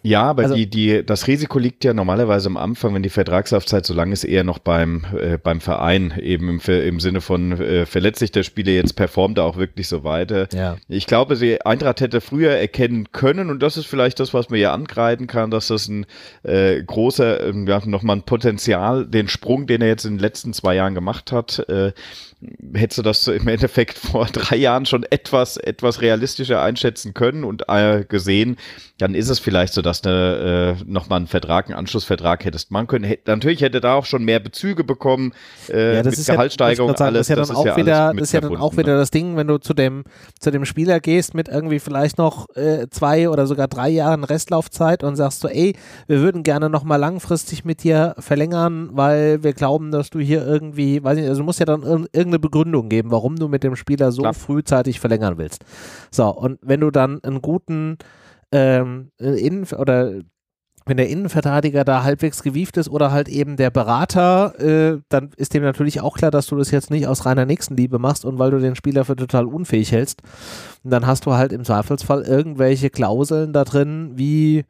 Ja, aber also, die, die, das Risiko liegt ja normalerweise am Anfang, wenn die Vertragslaufzeit so lang ist, eher noch beim, äh, beim Verein, eben im, im Sinne von äh, verletzt sich der Spieler jetzt, performt er auch wirklich so weiter. Ja. Ich glaube, die Eintracht hätte früher erkennen können, und das ist vielleicht das, was man ja angreifen kann, dass das ein äh, großer, äh, ja, nochmal ein Potenzial, den Sprung, den er jetzt in den letzten zwei Jahren gemacht hat, äh, hättest du das im Endeffekt vor drei Jahren schon etwas, etwas realistischer einschätzen können und äh, gesehen, dann ist es vielleicht so, dass du äh, nochmal einen Vertrag, einen Anschlussvertrag hättest machen können. Hätt, natürlich hätte da auch schon mehr Bezüge bekommen, äh, ja, das mit ist Gehaltssteigerung, ja, alles. Das ist ja dann, das auch, ja wieder, das ist ja dann auch wieder das Ding, wenn du zu dem, zu dem Spieler gehst mit irgendwie vielleicht noch äh, zwei oder sogar drei Jahren Restlaufzeit und sagst so, ey, wir würden gerne nochmal langfristig mit dir verlängern, weil wir glauben, dass du hier irgendwie, weiß nicht, also du musst ja dann irgendeine Begründung geben, warum du mit dem Spieler so Klar. frühzeitig verlängern willst. So, und wenn du dann einen guten ähm, Innen oder wenn der Innenverteidiger da halbwegs gewieft ist oder halt eben der Berater, äh, dann ist dem natürlich auch klar, dass du das jetzt nicht aus reiner Nächstenliebe machst und weil du den Spieler für total unfähig hältst. Und dann hast du halt im Zweifelsfall irgendwelche Klauseln da drin, wie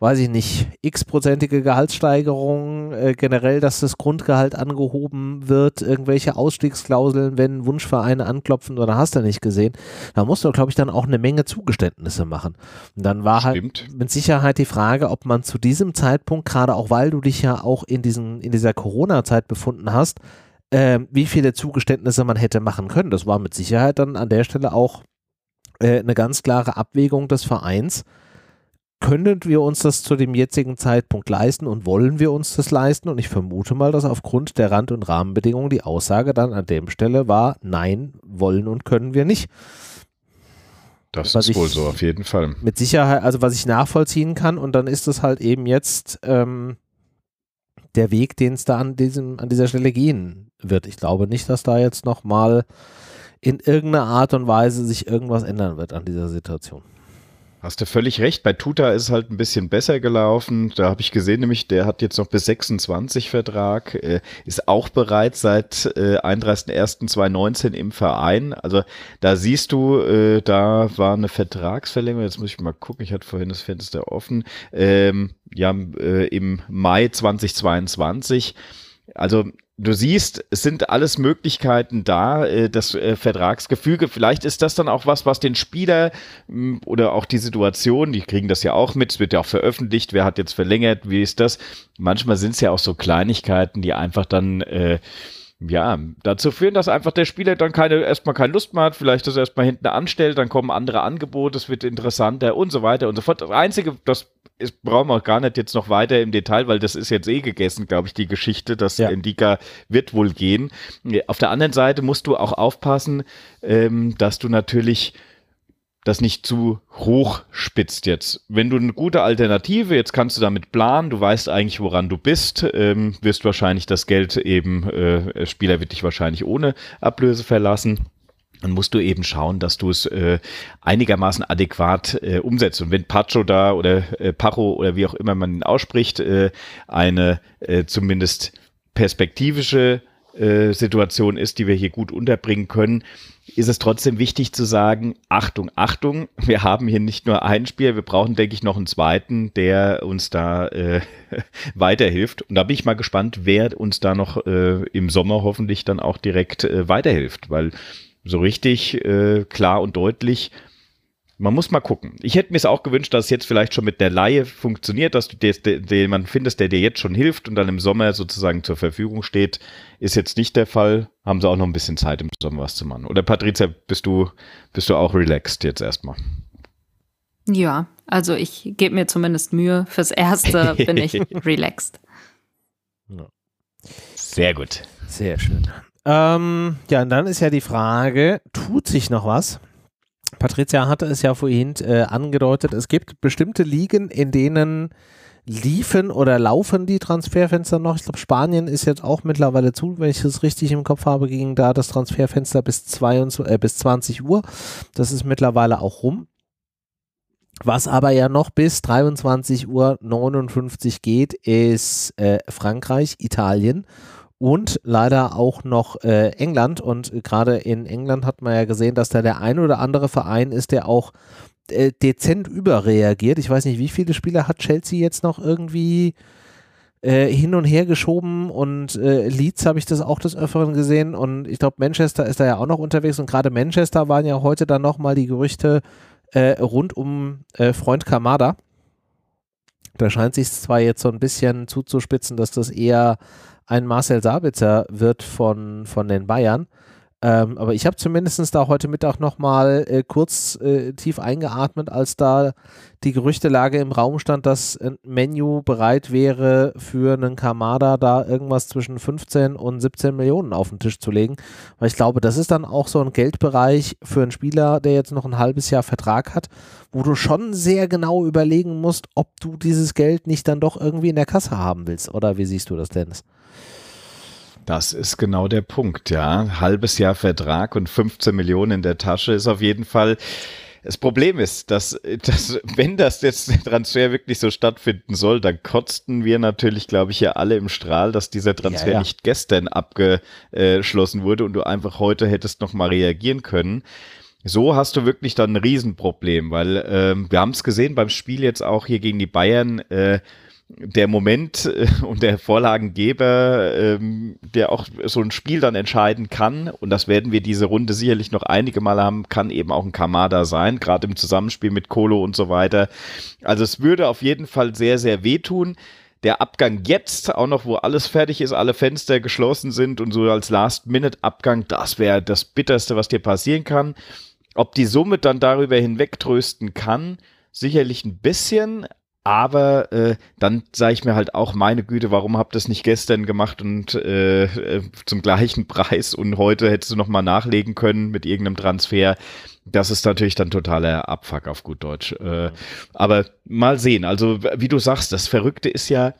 weiß ich nicht, x-prozentige Gehaltssteigerung, äh, generell, dass das Grundgehalt angehoben wird, irgendwelche Ausstiegsklauseln, wenn Wunschvereine anklopfen oder hast du nicht gesehen, da musst du, glaube ich, dann auch eine Menge Zugeständnisse machen. Und dann war halt Stimmt. halt mit Sicherheit die Frage, ob man zu diesem Zeitpunkt, gerade auch weil du dich ja auch in, diesen, in dieser Corona-Zeit befunden hast, äh, wie viele Zugeständnisse man hätte machen können. Das war mit Sicherheit dann an der Stelle auch äh, eine ganz klare Abwägung des Vereins können wir uns das zu dem jetzigen Zeitpunkt leisten und wollen wir uns das leisten? Und ich vermute mal, dass aufgrund der Rand- und Rahmenbedingungen die Aussage dann an dem Stelle war, nein, wollen und können wir nicht. Das was ist wohl so, auf jeden Fall. Mit Sicherheit, also was ich nachvollziehen kann und dann ist es halt eben jetzt ähm, der Weg, den es da an, diesem, an dieser Stelle gehen wird. Ich glaube nicht, dass da jetzt nochmal in irgendeiner Art und Weise sich irgendwas ändern wird an dieser Situation. Hast du völlig recht. Bei Tuta ist es halt ein bisschen besser gelaufen. Da habe ich gesehen, nämlich der hat jetzt noch bis 26 Vertrag, äh, ist auch bereits seit äh, 31.01.2019 im Verein. Also da siehst du, äh, da war eine Vertragsverlängerung. Jetzt muss ich mal gucken. Ich hatte vorhin das Fenster offen. Ähm, ja, äh, im Mai 2022. Also du siehst, es sind alles Möglichkeiten da, äh, das äh, Vertragsgefüge. Vielleicht ist das dann auch was, was den Spieler mh, oder auch die Situation, die kriegen das ja auch mit, es wird ja auch veröffentlicht, wer hat jetzt verlängert, wie ist das? Manchmal sind es ja auch so Kleinigkeiten, die einfach dann äh, ja, dazu führen, dass einfach der Spieler dann keine, erstmal keine Lust mehr hat, vielleicht das erstmal hinten anstellt, dann kommen andere Angebote, es wird interessanter und so weiter und so fort. Das Einzige, das ist, brauchen wir gar nicht jetzt noch weiter im Detail, weil das ist jetzt eh gegessen, glaube ich, die Geschichte. Das ja. Indika wird wohl gehen. Auf der anderen Seite musst du auch aufpassen, ähm, dass du natürlich das nicht zu hoch spitzt jetzt. Wenn du eine gute Alternative, jetzt kannst du damit planen, du weißt eigentlich, woran du bist, ähm, wirst wahrscheinlich das Geld eben, äh, Spieler wird dich wahrscheinlich ohne Ablöse verlassen dann musst du eben schauen, dass du es äh, einigermaßen adäquat äh, umsetzt. Und wenn Pacho da oder äh, Pacho oder wie auch immer man ihn ausspricht, äh, eine äh, zumindest perspektivische äh, Situation ist, die wir hier gut unterbringen können, ist es trotzdem wichtig zu sagen, Achtung, Achtung, wir haben hier nicht nur einen Spieler, wir brauchen, denke ich, noch einen zweiten, der uns da äh, weiterhilft. Und da bin ich mal gespannt, wer uns da noch äh, im Sommer hoffentlich dann auch direkt äh, weiterhilft, weil so richtig äh, klar und deutlich man muss mal gucken. Ich hätte mir es auch gewünscht, dass es jetzt vielleicht schon mit der Laie funktioniert, dass du jemanden findest, der dir jetzt schon hilft und dann im Sommer sozusagen zur Verfügung steht. Ist jetzt nicht der Fall. Haben sie auch noch ein bisschen Zeit im Sommer was zu machen. Oder Patricia, bist du, bist du auch relaxed jetzt erstmal? Ja, also ich gebe mir zumindest Mühe. Fürs Erste bin ich relaxed. Sehr gut. Sehr schön. Ähm, ja, und dann ist ja die Frage, tut sich noch was? Patricia hatte es ja vorhin äh, angedeutet, es gibt bestimmte Ligen, in denen liefen oder laufen die Transferfenster noch. Ich glaube, Spanien ist jetzt auch mittlerweile zu, wenn ich das richtig im Kopf habe, ging da das Transferfenster bis, 22, äh, bis 20 Uhr. Das ist mittlerweile auch rum. Was aber ja noch bis 23 Uhr 59 geht, ist äh, Frankreich, Italien und leider auch noch äh, England. Und gerade in England hat man ja gesehen, dass da der ein oder andere Verein ist, der auch äh, dezent überreagiert. Ich weiß nicht, wie viele Spieler hat Chelsea jetzt noch irgendwie äh, hin und her geschoben und äh, Leeds habe ich das auch des Öfteren gesehen und ich glaube Manchester ist da ja auch noch unterwegs und gerade Manchester waren ja heute dann nochmal die Gerüchte äh, rund um äh, Freund Kamada. Da scheint sich zwar jetzt so ein bisschen zuzuspitzen, dass das eher ein Marcel Sabitzer wird von, von den Bayern. Ähm, aber ich habe zumindest da heute Mittag nochmal äh, kurz äh, tief eingeatmet, als da die Gerüchtelage im Raum stand, dass ein Menu bereit wäre, für einen Kamada da irgendwas zwischen 15 und 17 Millionen auf den Tisch zu legen. Weil ich glaube, das ist dann auch so ein Geldbereich für einen Spieler, der jetzt noch ein halbes Jahr Vertrag hat, wo du schon sehr genau überlegen musst, ob du dieses Geld nicht dann doch irgendwie in der Kasse haben willst. Oder wie siehst du das, Dennis? Das ist genau der Punkt, ja. Halbes Jahr Vertrag und 15 Millionen in der Tasche ist auf jeden Fall. Das Problem ist, dass, dass wenn das jetzt der Transfer wirklich so stattfinden soll, dann kotzten wir natürlich, glaube ich, ja alle im Strahl, dass dieser Transfer ja, ja. nicht gestern abgeschlossen wurde und du einfach heute hättest noch mal reagieren können. So hast du wirklich dann ein Riesenproblem, weil ähm, wir haben es gesehen beim Spiel jetzt auch hier gegen die Bayern. Äh, der Moment äh, und der Vorlagengeber, ähm, der auch so ein Spiel dann entscheiden kann, und das werden wir diese Runde sicherlich noch einige Mal haben, kann eben auch ein Kamada sein, gerade im Zusammenspiel mit Kolo und so weiter. Also es würde auf jeden Fall sehr, sehr wehtun. Der Abgang jetzt, auch noch, wo alles fertig ist, alle Fenster geschlossen sind und so als Last-Minute-Abgang, das wäre das Bitterste, was dir passieren kann. Ob die Summe dann darüber hinweg trösten kann, sicherlich ein bisschen, aber äh, dann sage ich mir halt auch, meine Güte, warum habt ihr das nicht gestern gemacht und äh, äh, zum gleichen Preis und heute hättest du nochmal nachlegen können mit irgendeinem Transfer. Das ist natürlich dann totaler Abfuck auf gut Deutsch. Äh, aber mal sehen. Also, wie du sagst, das Verrückte ist ja,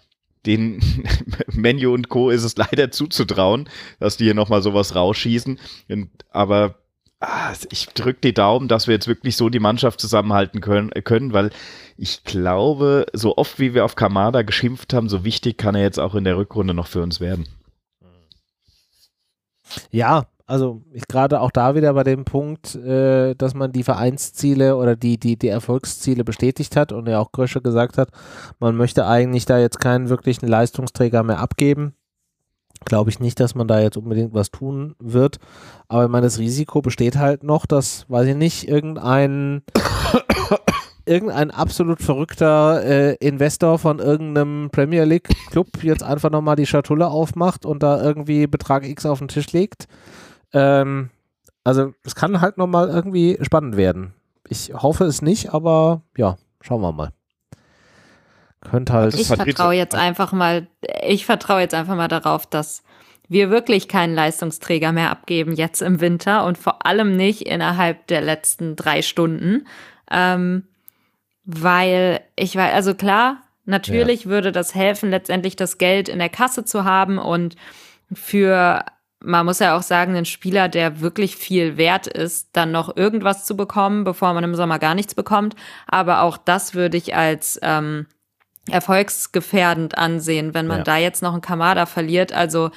den Menu und Co. ist es leider zuzutrauen, dass die hier nochmal sowas rausschießen. Und, aber ah, ich drücke die Daumen, dass wir jetzt wirklich so die Mannschaft zusammenhalten können, können, weil ich glaube, so oft wie wir auf Kamada geschimpft haben, so wichtig kann er jetzt auch in der Rückrunde noch für uns werden. Ja, also gerade auch da wieder bei dem Punkt, äh, dass man die Vereinsziele oder die, die, die Erfolgsziele bestätigt hat und ja auch Grösche gesagt hat, man möchte eigentlich da jetzt keinen wirklichen Leistungsträger mehr abgeben glaube ich nicht, dass man da jetzt unbedingt was tun wird. Aber ich meine, das Risiko besteht halt noch, dass, weiß ich nicht, irgendein irgendein absolut verrückter äh, Investor von irgendeinem Premier League Club jetzt einfach nochmal die Schatulle aufmacht und da irgendwie Betrag X auf den Tisch legt. Ähm, also es kann halt nochmal irgendwie spannend werden. Ich hoffe es nicht, aber ja, schauen wir mal. Könnte halt. Ich vertraue jetzt einfach mal, ich vertraue jetzt einfach mal darauf, dass wir wirklich keinen Leistungsträger mehr abgeben jetzt im Winter und vor allem nicht innerhalb der letzten drei Stunden. Ähm, weil ich weiß, also klar, natürlich ja. würde das helfen, letztendlich das Geld in der Kasse zu haben und für, man muss ja auch sagen, einen Spieler, der wirklich viel wert ist, dann noch irgendwas zu bekommen, bevor man im Sommer gar nichts bekommt. Aber auch das würde ich als ähm, erfolgsgefährdend ansehen, wenn man ja. da jetzt noch einen Kamada verliert. Also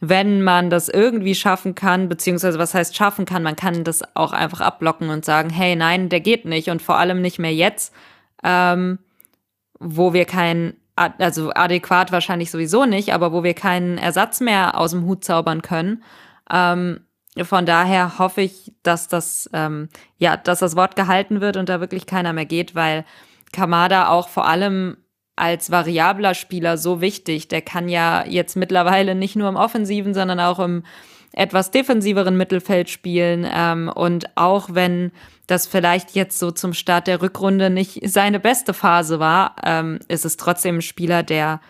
wenn man das irgendwie schaffen kann, beziehungsweise was heißt schaffen kann, man kann das auch einfach abblocken und sagen, hey, nein, der geht nicht und vor allem nicht mehr jetzt, ähm, wo wir keinen, also adäquat wahrscheinlich sowieso nicht, aber wo wir keinen Ersatz mehr aus dem Hut zaubern können. Ähm, von daher hoffe ich, dass das, ähm, ja, dass das Wort gehalten wird und da wirklich keiner mehr geht, weil Kamada auch vor allem als variabler Spieler so wichtig. Der kann ja jetzt mittlerweile nicht nur im offensiven, sondern auch im etwas defensiveren Mittelfeld spielen. Ähm, und auch wenn das vielleicht jetzt so zum Start der Rückrunde nicht seine beste Phase war, ähm, ist es trotzdem ein Spieler, der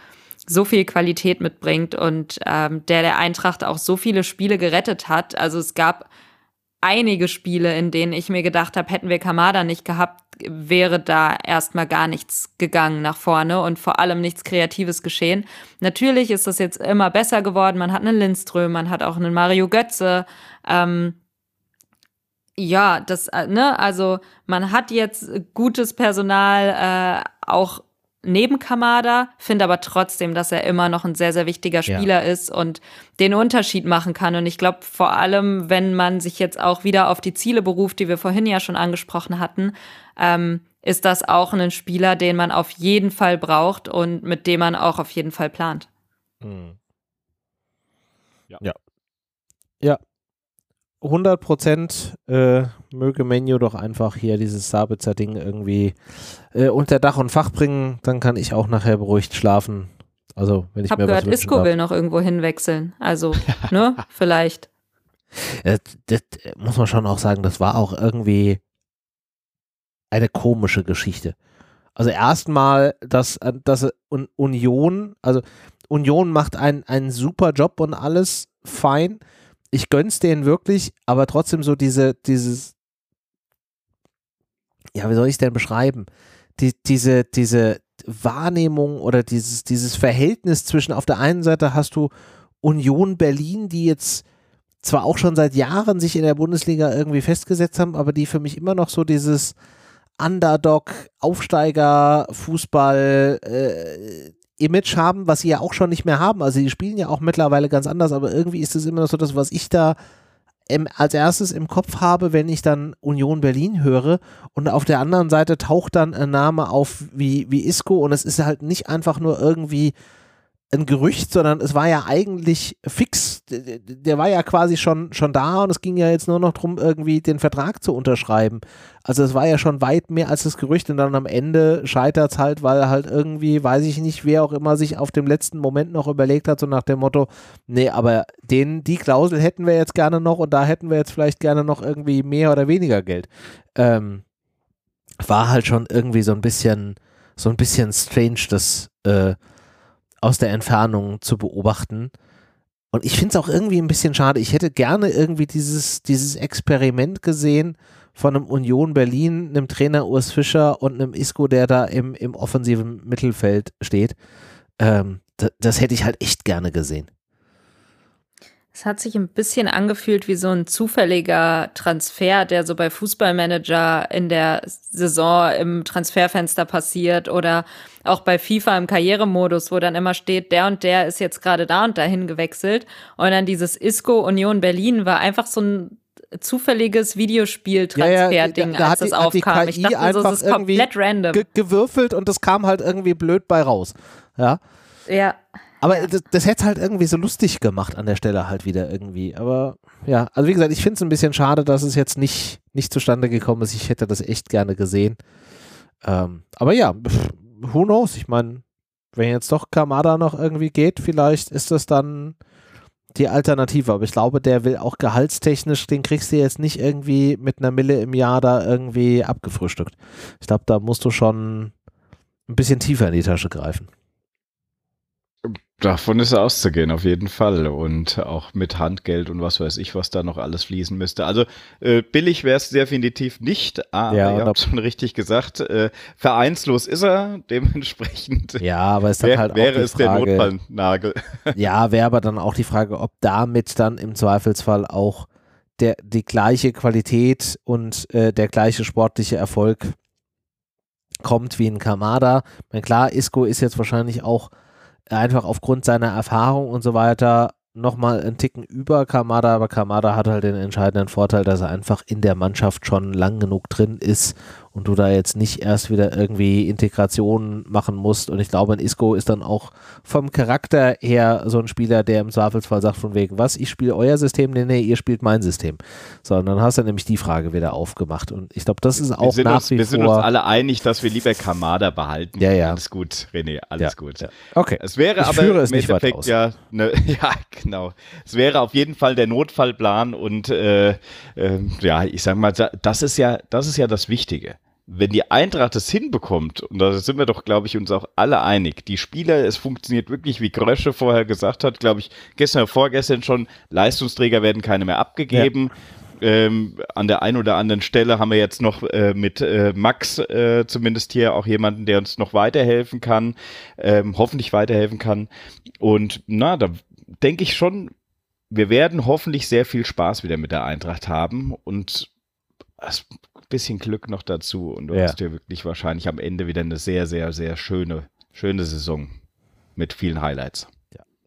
so viel Qualität mitbringt und ähm, der der Eintracht auch so viele Spiele gerettet hat. Also es gab einige Spiele, in denen ich mir gedacht habe, hätten wir Kamada nicht gehabt, wäre da erstmal gar nichts gegangen nach vorne und vor allem nichts Kreatives geschehen. Natürlich ist das jetzt immer besser geworden. Man hat einen Lindström, man hat auch einen Mario Götze. Ähm, ja, das, äh, ne, also man hat jetzt gutes Personal, äh, auch neben Kamada, finde aber trotzdem, dass er immer noch ein sehr, sehr wichtiger Spieler ja. ist und den Unterschied machen kann. Und ich glaube, vor allem, wenn man sich jetzt auch wieder auf die Ziele beruft, die wir vorhin ja schon angesprochen hatten, ähm, ist das auch ein Spieler, den man auf jeden Fall braucht und mit dem man auch auf jeden Fall plant. Hm. Ja. ja. Ja. 100 Prozent äh, möge Menu doch einfach hier dieses Sabitzer Ding irgendwie äh, unter Dach und Fach bringen, dann kann ich auch nachher beruhigt schlafen. Also, wenn ich Hab mir gehört, was Isco darf. will noch irgendwo hinwechseln. Also, ne, vielleicht. Das, das muss man schon auch sagen, das war auch irgendwie eine komische Geschichte. Also erstmal, dass, dass Union, also Union macht einen, einen super Job und alles fein ich gönn's denen wirklich, aber trotzdem so diese, dieses, ja, wie soll ich es denn beschreiben? Die, diese, diese Wahrnehmung oder dieses, dieses Verhältnis zwischen auf der einen Seite hast du Union Berlin, die jetzt zwar auch schon seit Jahren sich in der Bundesliga irgendwie festgesetzt haben, aber die für mich immer noch so dieses Underdog, Aufsteiger, Fußball, äh, Image haben, was sie ja auch schon nicht mehr haben. Also die spielen ja auch mittlerweile ganz anders, aber irgendwie ist es immer noch so das, was ich da im, als erstes im Kopf habe, wenn ich dann Union Berlin höre und auf der anderen Seite taucht dann ein Name auf wie, wie Isco und es ist halt nicht einfach nur irgendwie ein Gerücht, sondern es war ja eigentlich fix. Der war ja quasi schon, schon da und es ging ja jetzt nur noch darum, irgendwie den Vertrag zu unterschreiben. Also es war ja schon weit mehr als das Gerücht und dann am Ende scheitert es halt, weil halt irgendwie, weiß ich nicht, wer auch immer sich auf dem letzten Moment noch überlegt hat, so nach dem Motto, nee, aber den, die Klausel hätten wir jetzt gerne noch und da hätten wir jetzt vielleicht gerne noch irgendwie mehr oder weniger Geld. Ähm, war halt schon irgendwie so ein bisschen, so ein bisschen strange, dass äh, aus der Entfernung zu beobachten. Und ich finde es auch irgendwie ein bisschen schade. Ich hätte gerne irgendwie dieses, dieses Experiment gesehen von einem Union Berlin, einem Trainer Urs Fischer und einem Isco, der da im, im offensiven Mittelfeld steht. Ähm, das, das hätte ich halt echt gerne gesehen. Es hat sich ein bisschen angefühlt wie so ein zufälliger Transfer, der so bei Fußballmanager in der Saison im Transferfenster passiert oder auch bei FIFA im Karrieremodus, wo dann immer steht, der und der ist jetzt gerade da und dahin gewechselt. Und dann dieses Isco Union Berlin war einfach so ein zufälliges Videospiel-Transfer-Ding, ja, ja, da, da als das aufkam. ich dachte, so, das ist komplett random. Ge gewürfelt und das kam halt irgendwie blöd bei raus. Ja. Ja. Aber das, das hätte es halt irgendwie so lustig gemacht an der Stelle halt wieder irgendwie. Aber ja, also wie gesagt, ich finde es ein bisschen schade, dass es jetzt nicht, nicht zustande gekommen ist. Ich hätte das echt gerne gesehen. Ähm, aber ja, who knows? Ich meine, wenn jetzt doch Kamada noch irgendwie geht, vielleicht ist das dann die Alternative. Aber ich glaube, der will auch gehaltstechnisch, den kriegst du jetzt nicht irgendwie mit einer Mille im Jahr da irgendwie abgefrühstückt. Ich glaube, da musst du schon ein bisschen tiefer in die Tasche greifen. Davon ist auszugehen, auf jeden Fall. Und auch mit Handgeld und was weiß ich, was da noch alles fließen müsste. Also äh, billig wäre es definitiv nicht, aber ja, ihr habt schon richtig gesagt, äh, vereinslos ist er, dementsprechend. Ja, aber es wär, halt wäre es Frage, der Notfallnagel. Ja, wäre aber dann auch die Frage, ob damit dann im Zweifelsfall auch der, die gleiche Qualität und äh, der gleiche sportliche Erfolg kommt wie in Kamada. Ich meine, klar, Isco ist jetzt wahrscheinlich auch einfach aufgrund seiner Erfahrung und so weiter nochmal einen Ticken über Kamada, aber Kamada hat halt den entscheidenden Vorteil, dass er einfach in der Mannschaft schon lang genug drin ist und du da jetzt nicht erst wieder irgendwie Integration machen musst. Und ich glaube, ein Isco ist dann auch vom Charakter her so ein Spieler, der im Zweifelsfall sagt von wegen, was, ich spiele euer System? Nee, nee, ihr spielt mein System. So, und dann hast du nämlich die Frage wieder aufgemacht. Und ich glaube, das ist auch nach uns, wie wir vor... Wir sind uns alle einig, dass wir lieber Kamada behalten. Ja, ja. Alles gut, René, alles ja, gut. Ja. Okay. Es wäre ich aber führe es im nicht Endeffekt ja, ne, ja, genau. Es wäre auf jeden Fall der Notfallplan und äh, äh, ja, ich sag mal, das ist ja, das ist ja das Wichtige wenn die Eintracht es hinbekommt, und da sind wir doch, glaube ich, uns auch alle einig, die Spieler, es funktioniert wirklich, wie Grösche vorher gesagt hat, glaube ich, gestern oder vorgestern schon, Leistungsträger werden keine mehr abgegeben. Ja. Ähm, an der einen oder anderen Stelle haben wir jetzt noch äh, mit äh, Max äh, zumindest hier auch jemanden, der uns noch weiterhelfen kann, ähm, hoffentlich weiterhelfen kann. Und na, da denke ich schon, wir werden hoffentlich sehr viel Spaß wieder mit der Eintracht haben und es bisschen Glück noch dazu und du Ja. hast dir wirklich wahrscheinlich am Ende wieder eine sehr, sehr, sehr schöne, schöne Saison mit vielen Highlights.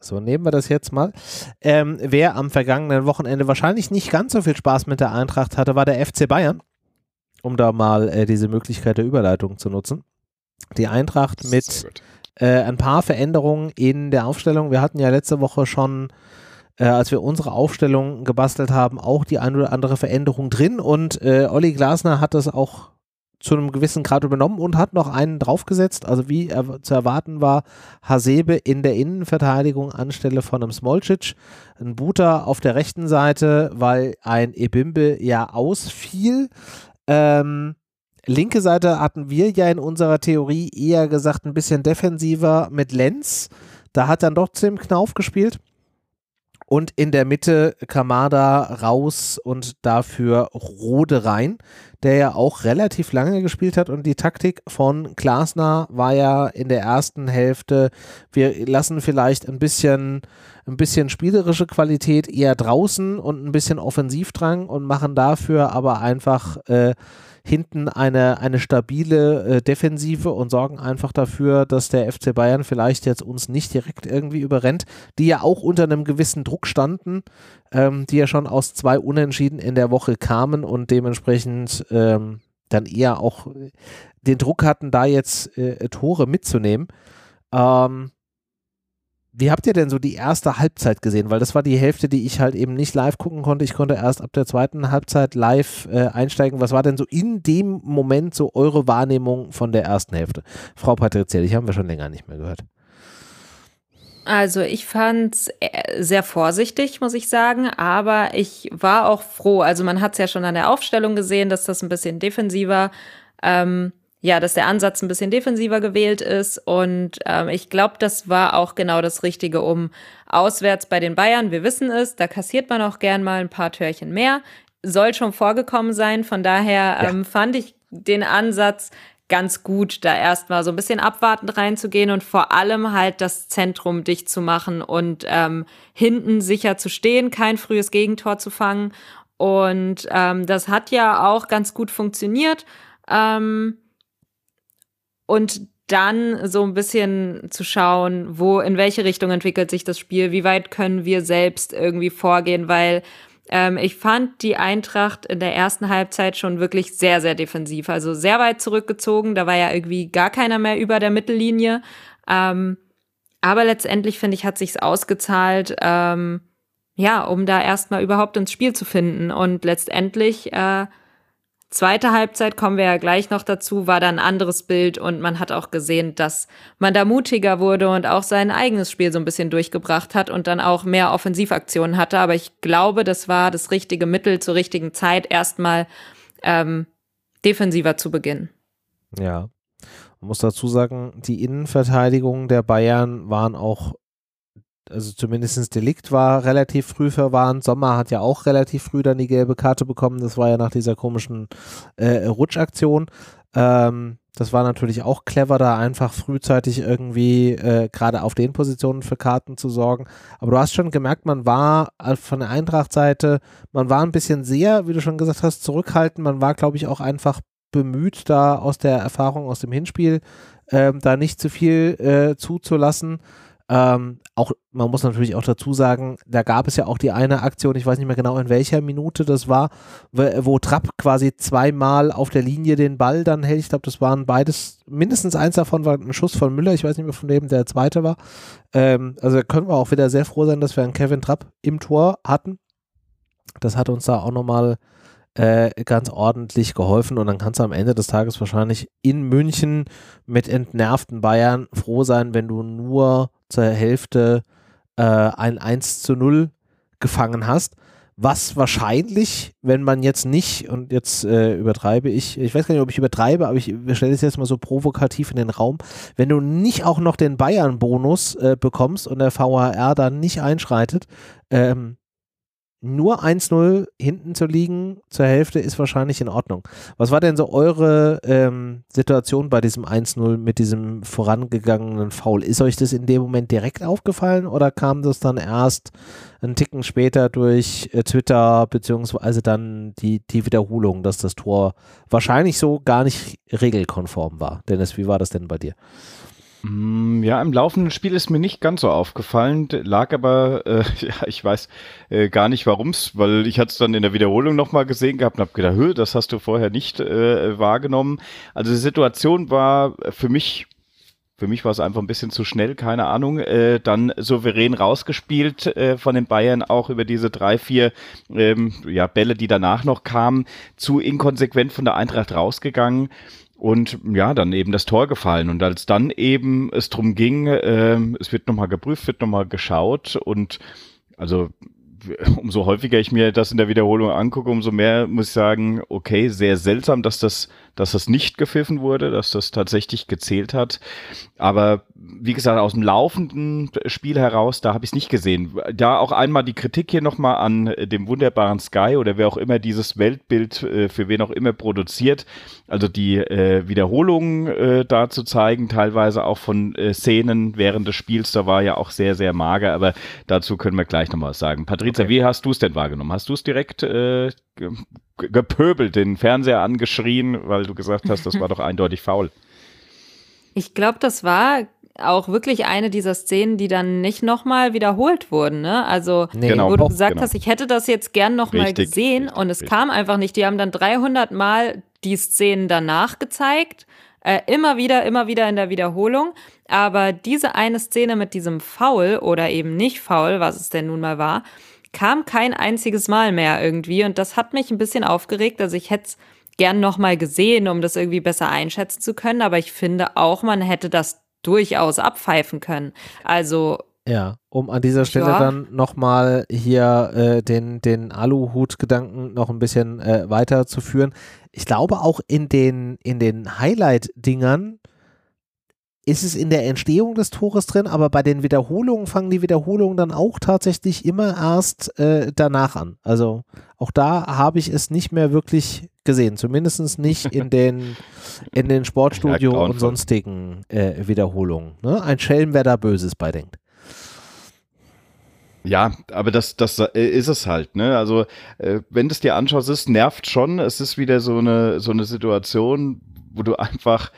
So, nehmen wir das jetzt mal. Ähm, wer am vergangenen Wochenende wahrscheinlich nicht ganz so viel Spaß mit der Eintracht hatte, war der FC Bayern. Um da mal äh, diese Möglichkeit der Überleitung zu nutzen. Die Eintracht mit äh, ein paar Veränderungen in der Aufstellung. Wir hatten ja letzte Woche schon, äh, als wir unsere Aufstellung gebastelt haben, auch die ein oder andere Veränderung drin und äh, Olli Glasner hat das auch zu einem gewissen Grad übernommen und hat noch einen draufgesetzt. Also wie er, zu erwarten war, Hasebe in der Innenverteidigung anstelle von einem Smolcic, ein Buta auf der rechten Seite, weil ein Ebimbe ja ausfiel. Ähm, linke Seite hatten wir ja in unserer Theorie eher gesagt ein bisschen defensiver mit Lenz. Da hat dann doch Tim Knauf gespielt. Und in der Mitte Kamada raus und dafür Rode rein, der ja auch relativ lange gespielt hat. Und die Taktik von Glasner war ja in der ersten Hälfte, wir lassen vielleicht ein bisschen, ein bisschen spielerische Qualität eher draußen und ein bisschen Offensivdrang und machen dafür aber einfach äh, hinten eine, eine stabile äh, Defensive und sorgen einfach dafür, dass der FC Bayern vielleicht jetzt uns nicht direkt irgendwie überrennt, die ja auch unter einem gewissen Druck standen, ähm, die ja schon aus zwei Unentschieden in der Woche kamen und dementsprechend ähm, dann eher auch den Druck hatten, da jetzt äh, Tore mitzunehmen. Ähm, wie habt ihr denn so die erste Halbzeit gesehen? Weil das war die Hälfte, die ich halt eben nicht live gucken konnte. Ich konnte erst ab der zweiten Halbzeit live äh, einsteigen. Was war denn so in dem Moment so eure Wahrnehmung von der ersten Hälfte? Frau Patrizielli, die haben wir schon länger nicht mehr gehört. Also ich fand es sehr vorsichtig, muss ich sagen, aber ich war auch froh. Also man hat es ja schon an der Aufstellung gesehen, dass das ein bisschen defensiver, ähm, ja, dass der Ansatz ein bisschen defensiver gewählt ist. Und ähm, ich glaube, das war auch genau das Richtige, um auswärts bei den Bayern, wir wissen es, da kassiert man auch gern mal ein paar Törchen mehr. Soll schon vorgekommen sein. Von daher Ja. ähm, fand ich den Ansatz ganz gut, da erstmal so ein bisschen abwartend reinzugehen und vor allem halt das Zentrum dicht zu machen und ähm, hinten sicher zu stehen, kein frühes Gegentor zu fangen. Und ähm, das hat ja auch ganz gut funktioniert. Ähm, und dann so ein bisschen zu schauen, wo, in welche Richtung entwickelt sich das Spiel, wie weit können wir selbst irgendwie vorgehen, weil ähm, ich fand die Eintracht in der ersten Halbzeit schon wirklich sehr, sehr defensiv. Also sehr weit zurückgezogen. Da war ja irgendwie gar keiner mehr über der Mittellinie. Ähm, aber letztendlich, finde ich, hat sich's ausgezahlt, ähm, ja, um da erstmal überhaupt ins Spiel zu finden. Und letztendlich, äh, zweite Halbzeit, kommen wir ja gleich noch dazu, war da ein anderes Bild und man hat auch gesehen, dass man da mutiger wurde und auch sein eigenes Spiel so ein bisschen durchgebracht hat und dann auch mehr Offensivaktionen hatte. Aber ich glaube, das war das richtige Mittel zur richtigen Zeit, erstmal ähm, defensiver zu beginnen. Ja. Man muss dazu sagen, die Innenverteidigung der Bayern waren auch, also zumindest Delikt war relativ früh verwarnt. Sommer hat ja auch relativ früh dann die gelbe Karte bekommen. Das war ja nach dieser komischen äh, Rutschaktion. Ähm, das war natürlich auch clever, da einfach frühzeitig irgendwie äh, gerade auf den Positionen für Karten zu sorgen. Aber du hast schon gemerkt, man war äh, von der Eintracht-Seite, man war ein bisschen sehr, wie du schon gesagt hast, zurückhaltend. Man war, glaube ich, auch einfach bemüht, da aus der Erfahrung aus dem Hinspiel ähm, da nicht zu viel äh, zuzulassen. Ähm, auch, man muss natürlich auch dazu sagen, da gab es ja auch die eine Aktion, ich weiß nicht mehr genau in welcher Minute das war, wo, Trapp quasi zweimal auf der Linie den Ball dann hält. Ich glaube, das waren beides, mindestens eins davon war ein Schuss von Müller, ich weiß nicht mehr von wem der zweite war. Ähm, also können wir auch wieder sehr froh sein, dass wir einen Kevin Trapp im Tor hatten. Das hat uns da auch nochmal äh, ganz ordentlich geholfen und dann kannst du am Ende des Tages wahrscheinlich in München mit entnervten Bayern froh sein, wenn du nur zur Hälfte äh, ein 1 zu 0 gefangen hast. Was wahrscheinlich, wenn man jetzt nicht, und jetzt äh, übertreibe ich, ich weiß gar nicht, ob ich übertreibe, aber ich stelle es jetzt mal so provokativ in den Raum, wenn du nicht auch noch den Bayern-Bonus äh, bekommst und der VHR dann nicht einschreitet, ähm, nur 1-0 hinten zu liegen zur Hälfte ist wahrscheinlich in Ordnung. Was war denn so eure ähm, Situation bei diesem 1-0 mit diesem vorangegangenen Foul? Ist euch das in dem Moment direkt aufgefallen oder kam das dann erst einen Ticken später durch äh, Twitter beziehungsweise dann die, die Wiederholung, dass das Tor wahrscheinlich so gar nicht regelkonform war? Dennis, wie war das denn bei dir? Mm, ja, im laufenden Spiel ist mir nicht ganz so aufgefallen, lag aber, äh, ja, ich weiß äh, gar nicht warum's, weil ich hatte es dann in der Wiederholung nochmal gesehen gehabt und habe gedacht, Hö, das hast du vorher nicht äh, wahrgenommen. Also die Situation war für mich für mich war es einfach ein bisschen zu schnell, keine Ahnung. Äh, dann souverän rausgespielt äh, von den Bayern, auch über diese drei, vier ähm, ja, Bälle, die danach noch kamen. Zu inkonsequent von der Eintracht rausgegangen. Und ja, dann eben das Tor gefallen. Und als dann eben es drum ging, äh, es wird nochmal geprüft, wird nochmal geschaut und also umso häufiger ich mir das in der Wiederholung angucke, umso mehr muss ich sagen, okay, sehr seltsam, dass das dass das nicht gepfiffen wurde, dass das tatsächlich gezählt hat. Aber wie gesagt, aus dem laufenden Spiel heraus, da habe ich es nicht gesehen. Da auch einmal die Kritik hier nochmal an dem wunderbaren Sky oder wer auch immer dieses Weltbild äh, für wen auch immer produziert. Also die äh, Wiederholungen äh, da zu zeigen, teilweise auch von äh, Szenen während des Spiels, da war ja auch sehr, sehr mager, aber dazu können wir gleich nochmal was sagen. Patrizia, okay. wie hast du es denn wahrgenommen? Hast du es direkt äh, gepöbelt, den Fernseher angeschrien, weil du gesagt hast, das war doch eindeutig faul. Ich glaube, das war auch wirklich eine dieser Szenen, die dann nicht nochmal wiederholt wurden. Ne? Also, nee, genau, wo du gesagt genau. hast, ich hätte das jetzt gern nochmal gesehen richtig, und es richtig. kam einfach nicht. Die haben dann 300 Mal die Szenen danach gezeigt. Äh, immer wieder, immer wieder in der Wiederholung. Aber diese eine Szene mit diesem Foul oder eben nicht Foul, was es denn nun mal war, kam kein einziges Mal mehr irgendwie und das hat mich ein bisschen aufgeregt. Also ich hätte es gern nochmal gesehen, um das irgendwie besser einschätzen zu können, aber ich finde auch, man hätte das durchaus abpfeifen können. Also ja, um an dieser Stelle ja. dann nochmal hier äh, den, den Aluhut-Gedanken noch ein bisschen äh, weiterzuführen. Ich glaube auch in den, in den Highlight-Dingern ist es in der Entstehung des Tores drin, aber bei den Wiederholungen fangen die Wiederholungen dann auch tatsächlich immer erst äh, danach an. Also auch da habe ich es nicht mehr wirklich gesehen, zumindest nicht in den, in den Sportstudio ja, und sonstigen äh, Wiederholungen. Ne? Ein Schelm, wer da Böses bei denkt. Ja, aber das, das äh, ist es halt, ne? Also, äh, wenn du es dir anschaust, es nervt schon. Es ist wieder so eine, so eine Situation, wo du einfach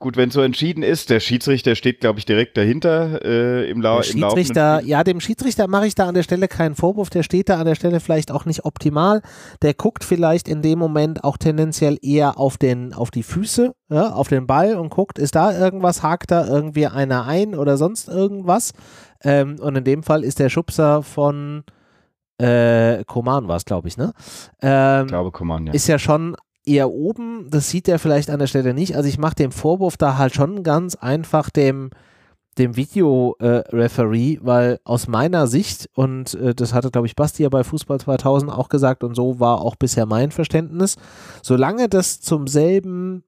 Gut, wenn so entschieden ist, der Schiedsrichter steht, glaube ich, direkt dahinter äh, im, Lau der Schiedsrichter, Ja, dem Schiedsrichter mache ich da an der Stelle keinen Vorwurf. Der steht da an der Stelle vielleicht auch nicht optimal. Der guckt vielleicht in dem Moment auch tendenziell eher auf, den, auf die Füße, ja, auf den Ball und guckt, ist da irgendwas, hakt da irgendwie einer ein oder sonst irgendwas. Ähm, und in dem Fall ist der Schubser von äh, Koman war es, glaube ich, ne? Ähm, ich glaube, Koman, ja. Ist ja schon eher oben, das sieht er vielleicht an der Stelle nicht. Also ich mache den Vorwurf da halt schon ganz einfach dem, dem Video-Referee, äh, weil aus meiner Sicht, und äh, das hatte, glaube ich, Basti ja bei Fußball 2000 auch gesagt, und so war auch bisher mein Verständnis, solange das zum selben,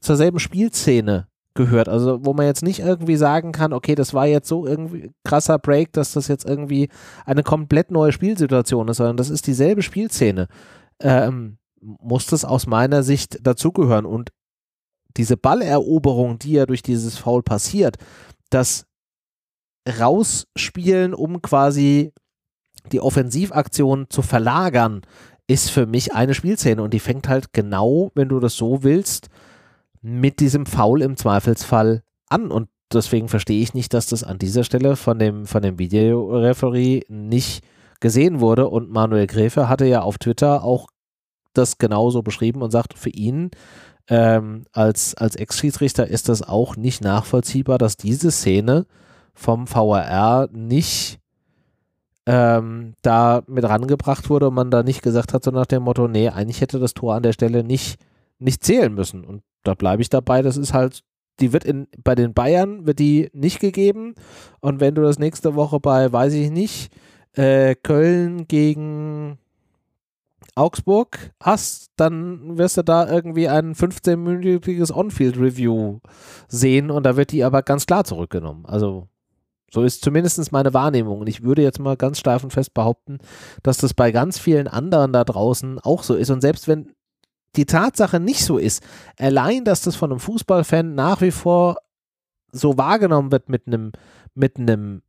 zur selben Spielszene gehört, also wo man jetzt nicht irgendwie sagen kann, okay, das war jetzt so irgendwie krasser Break, dass das jetzt irgendwie eine komplett neue Spielsituation ist, sondern das ist dieselbe Spielszene. Ähm, muss das aus meiner Sicht dazugehören. Und diese Balleroberung, die ja durch dieses Foul passiert, das Rausspielen, um quasi die Offensivaktion zu verlagern, ist für mich eine Spielszene. Und die fängt halt genau, wenn du das so willst, mit diesem Foul im Zweifelsfall an. Und deswegen verstehe ich nicht, dass das an dieser Stelle von dem, von dem Videoreferee nicht gesehen wurde. Und Manuel Gräfe hatte ja auf Twitter auch das genauso beschrieben und sagt, für ihn ähm, als, als Ex-Schiedsrichter ist das auch nicht nachvollziehbar, dass diese Szene vom VAR nicht ähm, da mit rangebracht wurde und man da nicht gesagt hat, so nach dem Motto, nee, eigentlich hätte das Tor an der Stelle nicht, nicht zählen müssen. Und da bleibe ich dabei, das ist halt, die wird in, bei den Bayern wird die nicht gegeben. Und wenn du das nächste Woche bei, weiß ich nicht, äh, Köln gegen Augsburg hast, dann wirst du da irgendwie ein 15-minütiges On-Field-Review sehen und da wird die aber ganz klar zurückgenommen. Also so ist zumindest meine Wahrnehmung. Und ich würde jetzt mal ganz steif und fest behaupten, dass das bei ganz vielen anderen da draußen auch so ist. Und selbst wenn die Tatsache nicht so ist, allein, dass das von einem Fußballfan nach wie vor so wahrgenommen wird mit einem, mit einem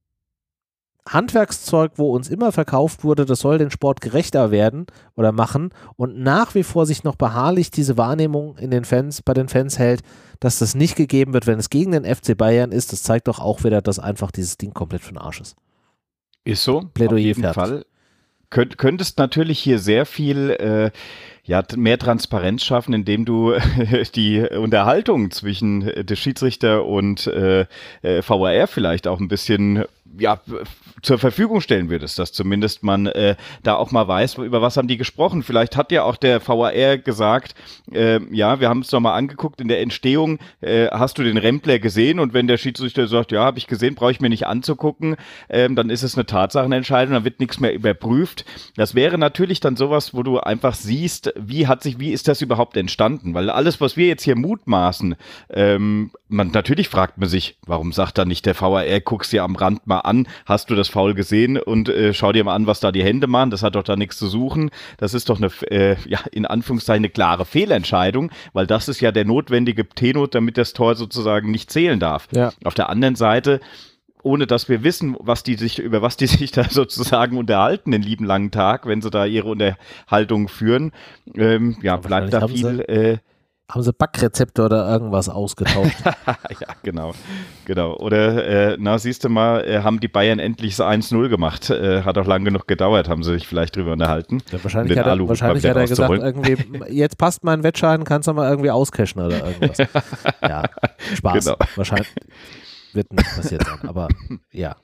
Handwerkszeug, wo uns immer verkauft wurde, das soll den Sport gerechter werden oder machen und nach wie vor sich noch beharrlich diese Wahrnehmung in den Fans, bei den Fans hält, dass das nicht gegeben wird, wenn es gegen den FC Bayern ist, das zeigt doch auch wieder, dass einfach dieses Ding komplett für den Arsch ist. Ist so, Plädoyer auf jeden fertig. Fall. Könnt, könntest natürlich hier sehr viel äh, ja, mehr Transparenz schaffen, indem du die Unterhaltung zwischen der Schiedsrichter und äh, äh VAR vielleicht auch ein bisschen ja, zur Verfügung stellen würdest, dass zumindest man äh, da auch mal weiß, über was haben die gesprochen. Vielleicht hat ja auch der VAR gesagt, äh, ja, wir haben es doch mal angeguckt, in der Entstehung äh, hast du den Rempler gesehen und wenn der Schiedsrichter sagt, ja, habe ich gesehen, brauche ich mir nicht anzugucken, ähm, dann ist es eine Tatsachenentscheidung, dann wird nichts mehr überprüft. Das wäre natürlich dann sowas, wo du einfach siehst, wie hat sich, wie ist das überhaupt entstanden? Weil alles, was wir jetzt hier mutmaßen, ähm, man natürlich fragt man sich, warum sagt da nicht der VAR, guckst dir am Rand mal an, hast du das Foul gesehen und äh, schau dir mal an, was da die Hände machen, das hat doch da nichts zu suchen. Das ist doch eine, äh, ja, in Anführungszeichen eine klare Fehlentscheidung, weil das ist ja der notwendige Tenor, damit das Tor sozusagen nicht zählen darf. Ja. Auf der anderen Seite, ohne dass wir wissen, was die sich, über was die sich da sozusagen unterhalten den lieben langen Tag, wenn sie da ihre Unterhaltung führen, ähm, ja, bleibt da viel, äh, haben sie Backrezepte oder irgendwas ausgetauscht? ja, genau. genau. Oder, äh, na, siehst du mal, äh, haben die Bayern endlich so 1-0 gemacht. Äh, hat auch lang genug gedauert, haben sie sich vielleicht drüber unterhalten. Ja, wahrscheinlich hat er, wahrscheinlich hat er gesagt, irgendwie, jetzt passt mein Wettschein, kannst du mal irgendwie auscashen oder irgendwas. ja, Spaß. Genau. Wahrscheinlich wird nicht passiert sein, aber ja.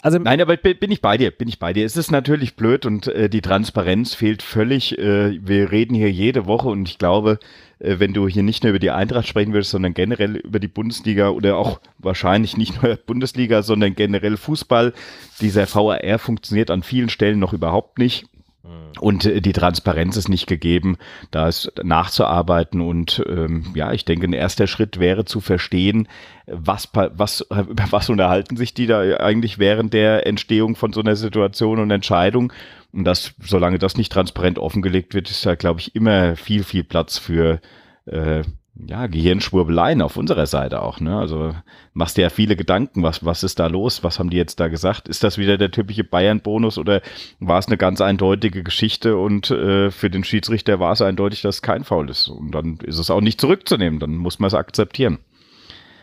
Also, Nein, aber bin ich bei dir, bin ich bei dir. Es ist natürlich blöd und äh, die Transparenz fehlt völlig. Äh, wir reden hier jede Woche und ich glaube, wenn du hier nicht nur über die Eintracht sprechen würdest, sondern generell über die Bundesliga oder auch wahrscheinlich nicht nur Bundesliga, sondern generell Fußball, dieser VAR funktioniert an vielen Stellen noch überhaupt nicht. Mhm. Und äh, die Transparenz ist nicht gegeben, da ist nachzuarbeiten. Und ähm, ja, ich denke, ein erster Schritt wäre zu verstehen, was, was, über was unterhalten sich die da eigentlich während der Entstehung von so einer Situation und Entscheidung. Und das, solange das nicht transparent offengelegt wird, ist da, glaube ich, immer viel, viel Platz für äh, ja, Gehirnschwurbeleien auf unserer Seite auch. Ne? Also machst dir ja viele Gedanken, was, was ist da los, was haben die jetzt da gesagt? Ist das wieder der typische Bayern-Bonus oder war es eine ganz eindeutige Geschichte und äh, für den Schiedsrichter war es eindeutig, dass es kein Foul ist. Und dann ist es auch nicht zurückzunehmen, dann muss man es akzeptieren.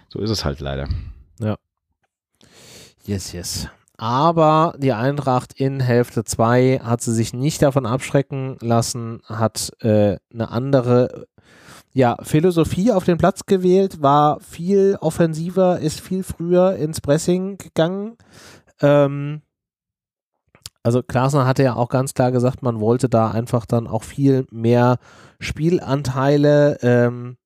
So ist es halt leider. Ja. Yes, yes. Aber die Eintracht in Hälfte 2 hat sie sich nicht davon abschrecken lassen, hat äh, eine andere ja, Philosophie auf den Platz gewählt, war viel offensiver, ist viel früher ins Pressing gegangen. Ähm, also Klasner hatte ja auch ganz klar gesagt, man wollte da einfach dann auch viel mehr Spielanteile ähm,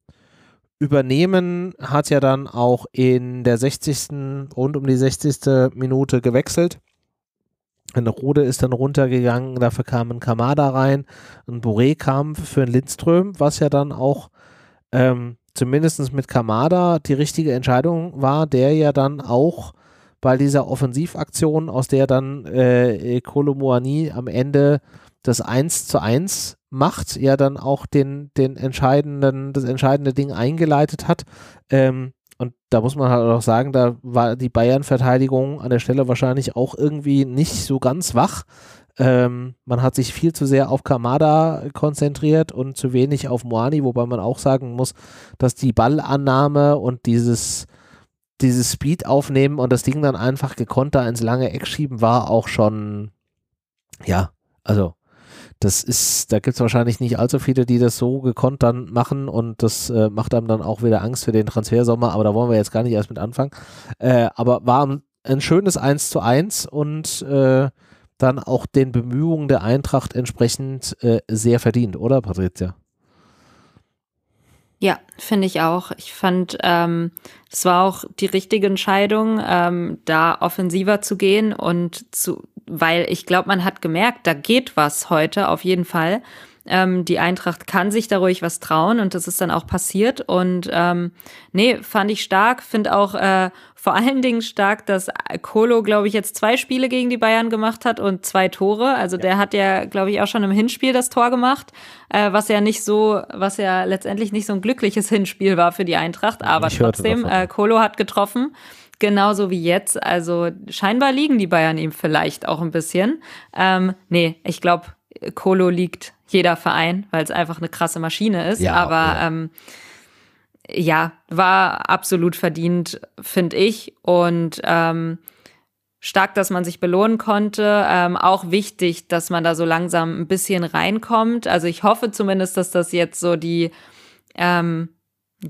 übernehmen. Hat ja dann auch in der 60. rund um die 60. Minute gewechselt. Eine Rode ist dann runtergegangen, dafür kam ein Kamada rein, ein Boré kam für einen Lindström, was ja dann auch ähm, zumindest mit Kamada die richtige Entscheidung war, der ja dann auch bei dieser Offensivaktion, aus der dann äh, Kolomoani am Ende das 1 zu 1 macht, ja dann auch den, den entscheidenden, das entscheidende Ding eingeleitet hat. Ähm, und da muss man halt auch sagen, da war die Bayern-Verteidigung an der Stelle wahrscheinlich auch irgendwie nicht so ganz wach. Ähm, man hat sich viel zu sehr auf Kamada konzentriert und zu wenig auf Moani, wobei man auch sagen muss, dass die Ballannahme und dieses dieses Speed aufnehmen und das Ding dann einfach gekonnt da ins lange Eck schieben, war auch schon, ja, also das ist, da gibt es wahrscheinlich nicht allzu viele, die das so gekonnt dann machen und das äh, macht einem dann auch wieder Angst für den Transfersommer, aber da wollen wir jetzt gar nicht erst mit anfangen. Äh, aber war ein, ein, schönes 1 zu 1 und äh, dann auch den Bemühungen der Eintracht entsprechend äh, sehr verdient, oder Patricia? Ja, finde ich auch. Ich fand, ähm, es war auch die richtige Entscheidung, ähm, da offensiver zu gehen und zu, weil ich glaube, man hat gemerkt, da geht was heute auf jeden Fall. Ähm, die Eintracht kann sich da ruhig was trauen und das ist dann auch passiert. Und ähm, nee, fand ich stark. Finde auch äh, vor allen Dingen stark, dass Kolo, glaube ich, jetzt zwei Spiele gegen die Bayern gemacht hat und zwei Tore. Also ja. der hat ja, glaube ich, auch schon im Hinspiel das Tor gemacht, äh, was ja nicht so, was ja letztendlich nicht so ein glückliches Hinspiel war für die Eintracht. Aber ich trotzdem, äh, Kolo hat getroffen genauso wie jetzt. Also scheinbar liegen die Bayern ihm vielleicht auch ein bisschen. Ähm, nee, ich glaube, Kolo liegt jeder Verein, weil es einfach eine krasse Maschine ist. Ja, Aber ja. Ähm, ja, war absolut verdient, finde ich. Und ähm, stark, dass man sich belohnen konnte. Ähm, auch wichtig, dass man da so langsam ein bisschen reinkommt. Also ich hoffe zumindest, dass das jetzt so die ähm,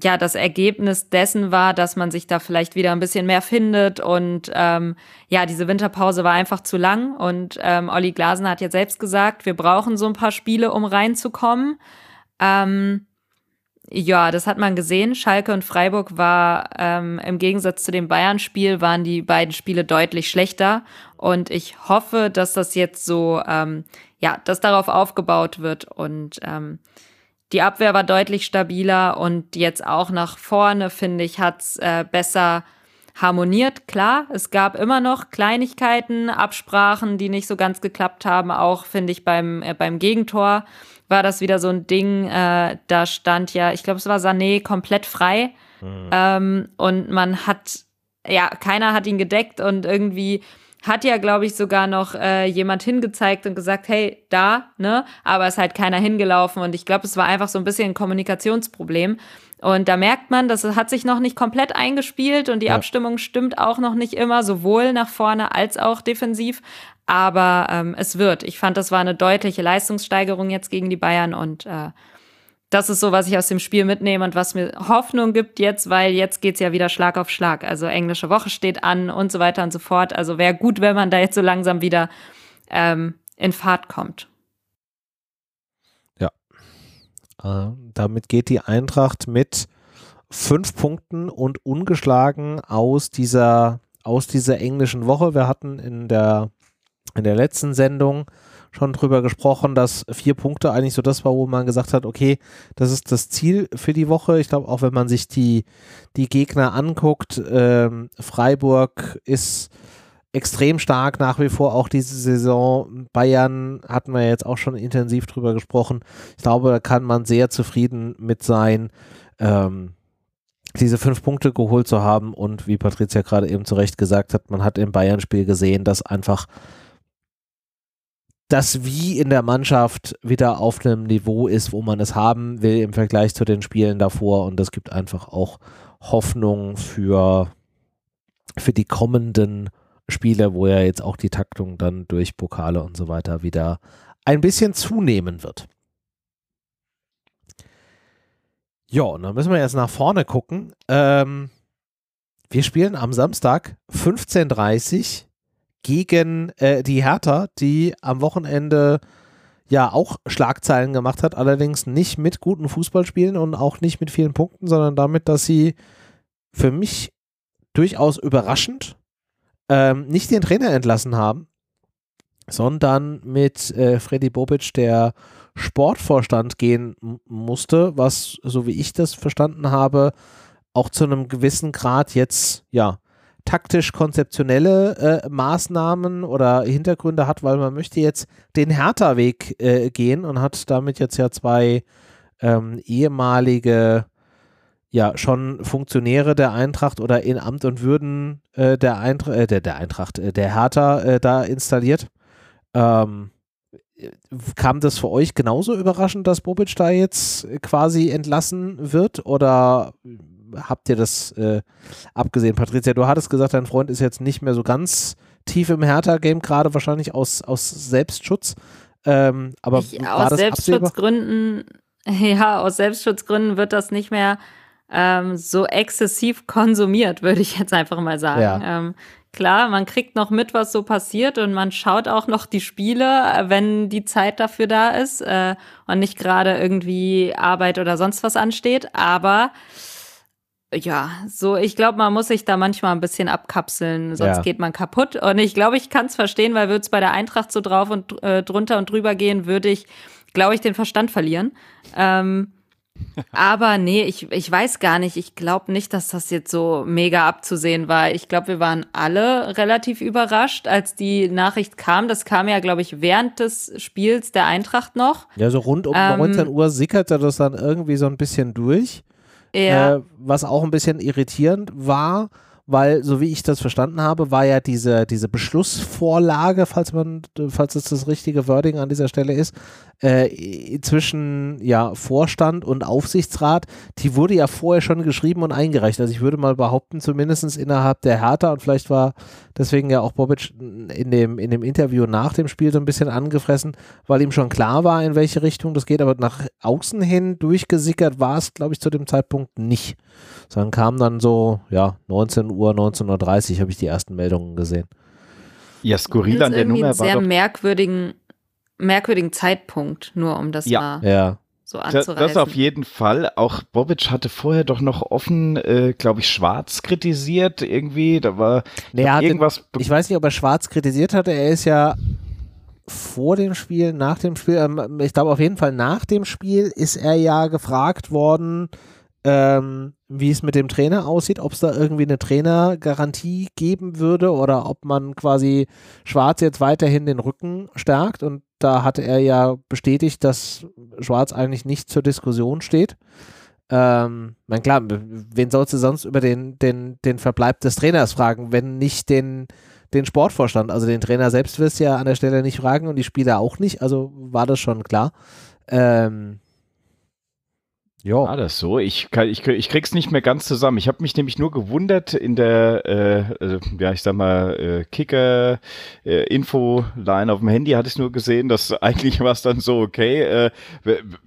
ja das Ergebnis dessen war, dass man sich da vielleicht wieder ein bisschen mehr findet und ähm, ja, diese Winterpause war einfach zu lang und ähm, Olli Glasner hat ja selbst gesagt, wir brauchen so ein paar Spiele, um reinzukommen. Ähm, ja, das hat man gesehen. Schalke und Freiburg war ähm, im Gegensatz zu dem Bayern-Spiel waren die beiden Spiele deutlich schlechter und ich hoffe, dass das jetzt so ähm, ja, dass darauf aufgebaut wird und ähm, die Abwehr war deutlich stabiler und jetzt auch nach vorne, finde ich, hat's äh, besser harmoniert. Klar, es gab immer noch Kleinigkeiten, Absprachen, die nicht so ganz geklappt haben. Auch, finde ich, beim, äh, beim Gegentor war das wieder so ein Ding. Äh, da stand ja, ich glaube, es war Sané komplett frei. Mhm. Ähm, und man hat, ja, keiner hat ihn gedeckt und irgendwie hat ja, glaube ich, sogar noch äh, jemand hingezeigt und gesagt, hey, da, ne? Aber es ist halt keiner hingelaufen und ich glaube, es war einfach so ein bisschen ein Kommunikationsproblem. Und da merkt man, dass es hat sich noch nicht komplett eingespielt und die ja. Abstimmung stimmt auch noch nicht immer, sowohl nach vorne als auch defensiv. Aber ähm, es wird. Ich fand, das war eine deutliche Leistungssteigerung jetzt gegen die Bayern und äh, das ist so, was ich aus dem Spiel mitnehme und was mir Hoffnung gibt jetzt, weil jetzt geht's ja wieder Schlag auf Schlag. Also englische Woche steht an und so weiter und so fort. Also wäre gut, wenn man da jetzt so langsam wieder ähm, in Fahrt kommt. Ja. Äh, damit geht die Eintracht mit fünf Punkten und ungeschlagen aus dieser, aus dieser englischen Woche. Wir hatten in der, in der letzten Sendung schon drüber gesprochen, dass vier Punkte eigentlich so das war, wo man gesagt hat, okay, das ist das Ziel für die Woche. Ich glaube, auch wenn man sich die, die Gegner anguckt, ähm, Freiburg ist extrem stark nach wie vor auch diese Saison. Bayern hatten wir jetzt auch schon intensiv drüber gesprochen. Ich glaube, da kann man sehr zufrieden mit sein, ähm, diese fünf Punkte geholt zu haben und wie Patricia gerade eben zu Recht gesagt hat, man hat im Bayern-Spiel gesehen, dass einfach das wie in der Mannschaft wieder auf einem Niveau ist, wo man es haben will im Vergleich zu den Spielen davor. Und das gibt einfach auch Hoffnung für, für die kommenden Spiele, wo ja jetzt auch die Taktung dann durch Pokale und so weiter wieder ein bisschen zunehmen wird. Ja, und dann müssen wir jetzt nach vorne gucken. Ähm, wir spielen am Samstag 15.30 Uhr gegen äh, die Hertha, die am Wochenende ja auch Schlagzeilen gemacht hat, allerdings nicht mit guten Fußballspielen und auch nicht mit vielen Punkten, sondern damit, dass sie für mich durchaus überraschend ähm, nicht den Trainer entlassen haben, sondern mit äh, Freddy Bobic der Sportvorstand gehen musste, was, so wie ich das verstanden habe, auch zu einem gewissen Grad jetzt, ja, taktisch-konzeptionelle äh, Maßnahmen oder Hintergründe hat, weil man möchte jetzt den Hertha-Weg äh, gehen und hat damit jetzt ja zwei ähm, ehemalige ja schon Funktionäre der Eintracht oder in Amt und Würden äh, der, Eintra äh, der, der Eintracht, äh, der Hertha äh, da installiert. Ähm, kam das für euch genauso überraschend, dass Bobic da jetzt quasi entlassen wird oder habt ihr das äh, abgesehen? Patricia, du hattest gesagt, dein Freund ist jetzt nicht mehr so ganz tief im Hertha-Game, gerade wahrscheinlich aus, aus Selbstschutz. Ähm, aber ich, aus Selbstschutzgründen, ja, aus Selbstschutzgründen wird das nicht mehr ähm, so exzessiv konsumiert, würde ich jetzt einfach mal sagen. Ja. Ähm, klar, man kriegt noch mit, was so passiert und man schaut auch noch die Spiele, wenn die Zeit dafür da ist äh, und nicht gerade irgendwie Arbeit oder sonst was ansteht. Aber ja, so, ich glaube, man muss sich da manchmal ein bisschen abkapseln, sonst ja. geht man kaputt. Und ich glaube, ich kann es verstehen, weil würde es bei der Eintracht so drauf und äh, drunter und drüber gehen, würde ich, glaube ich, den Verstand verlieren. Ähm, aber nee, ich, ich weiß gar nicht. Ich glaube nicht, dass das jetzt so mega abzusehen war. Ich glaube, wir waren alle relativ überrascht, als die Nachricht kam. Das kam ja, glaube ich, während des Spiels der Eintracht noch. Ja, so rund um ähm, 19 Uhr sickerte das dann irgendwie so ein bisschen durch. Ja. Äh, was auch ein bisschen irritierend war weil, so wie ich das verstanden habe, war ja diese, diese Beschlussvorlage, falls man, falls es das richtige Wording an dieser Stelle ist, äh, zwischen ja, Vorstand und Aufsichtsrat, die wurde ja vorher schon geschrieben und eingereicht. Also ich würde mal behaupten, zumindest innerhalb der Hertha und vielleicht war deswegen ja auch Bobic in dem, in dem Interview nach dem Spiel so ein bisschen angefressen, weil ihm schon klar war, in welche Richtung das geht, aber nach außen hin durchgesickert war es, glaube ich, zu dem Zeitpunkt nicht. Sondern kam dann so, ja, 19 Uhr, 19.30 Uhr habe ich die ersten Meldungen gesehen. Ja, skurril an der Nummer war sehr merkwürdigen merkwürdigen Zeitpunkt, nur um das ja. mal ja. so anzureißen. Das, das auf jeden Fall. Auch Bobic hatte vorher doch noch offen, äh, glaube ich, Schwarz kritisiert irgendwie. Da war nee, irgendwas. ich weiß nicht, ob er Schwarz kritisiert hatte. Er ist ja vor dem Spiel, nach dem Spiel, ähm, ich glaube auf jeden Fall nach dem Spiel ist er ja gefragt worden, ähm, wie es mit dem Trainer aussieht, ob es da irgendwie eine Trainergarantie geben würde oder ob man quasi Schwarz jetzt weiterhin den Rücken stärkt. Und da hatte er ja bestätigt, dass Schwarz eigentlich nicht zur Diskussion steht. Ähm, mein klar, wen sollst du sonst über den, den, den Verbleib des Trainers fragen, wenn nicht den, den Sportvorstand? Also den Trainer selbst wirst du ja an der Stelle nicht fragen und die Spieler auch nicht, also war das schon klar. Ähm, ja. War das so? Ich, kann, ich, ich krieg's nicht mehr ganz zusammen. Ich habe mich nämlich nur gewundert in der, äh, äh, ja, ich sag mal, äh, Kicker-Info-Line äh, auf dem Handy hatte ich nur gesehen, dass eigentlich war es dann so, okay, äh,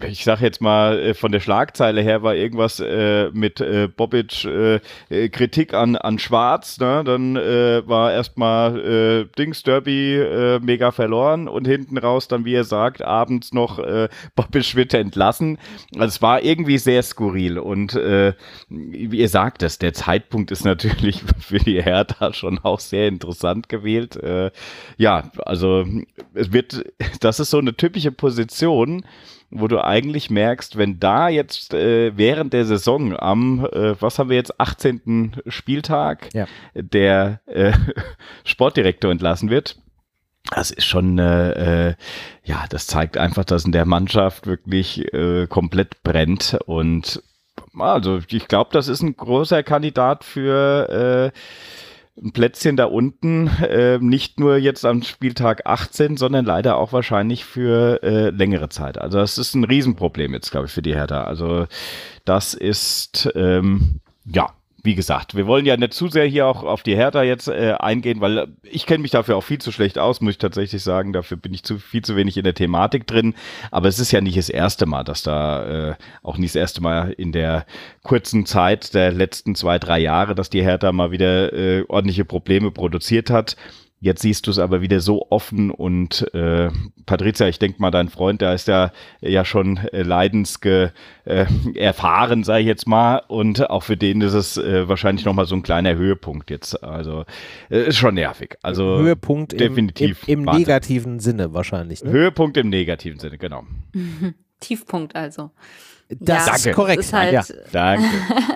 ich sag jetzt mal, äh, von der Schlagzeile her war irgendwas äh, mit äh, Bobic äh, Kritik an, an Schwarz, ne? Dann äh, war erstmal Dings Derby äh, mega verloren und hinten raus dann, wie er sagt, abends noch äh, Bobic wird entlassen. Also es war irgendwie irgendwie sehr skurril. Und äh, wie ihr sagt es, der Zeitpunkt ist natürlich für die Hertha schon auch sehr interessant gewählt. Äh, ja, also es wird, das ist so eine typische Position, wo du eigentlich merkst, wenn da jetzt äh, während der Saison am, äh, was haben wir jetzt, 18. Spieltag, ja. der äh, Sportdirektor entlassen wird, das ist schon, äh, äh, ja, das zeigt einfach, dass in der Mannschaft wirklich äh, komplett brennt und also ich glaube, das ist ein großer Kandidat für äh, ein Plätzchen da unten, äh, nicht nur jetzt am Spieltag 18, sondern leider auch wahrscheinlich für äh, längere Zeit. Also das ist ein Riesenproblem jetzt, glaube ich, für die Hertha. Also das ist, ähm, ja, wie gesagt, wir wollen ja nicht zu sehr hier auch auf die Hertha jetzt äh, eingehen, weil ich kenne mich dafür auch viel zu schlecht aus, muss ich tatsächlich sagen. Dafür bin ich zu viel zu wenig in der Thematik drin. Aber es ist ja nicht das erste Mal, dass da äh, auch nicht das erste Mal in der kurzen Zeit der letzten zwei, drei Jahre, dass die Hertha mal wieder äh, ordentliche Probleme produziert hat. Jetzt siehst du es aber wieder so offen und äh, Patricia, ich denke mal, dein Freund, der ist ja ja schon äh, leidensge äh, erfahren, sage ich jetzt mal, und auch für den ist es äh, wahrscheinlich noch mal so ein kleiner Höhepunkt jetzt. Also äh, ist schon nervig. Also Höhepunkt definitiv im, im, im negativen Sinne wahrscheinlich. Ne? Höhepunkt im negativen Sinne, genau. Tiefpunkt also. Das ja, ist korrekt. Ist halt, ja. Danke.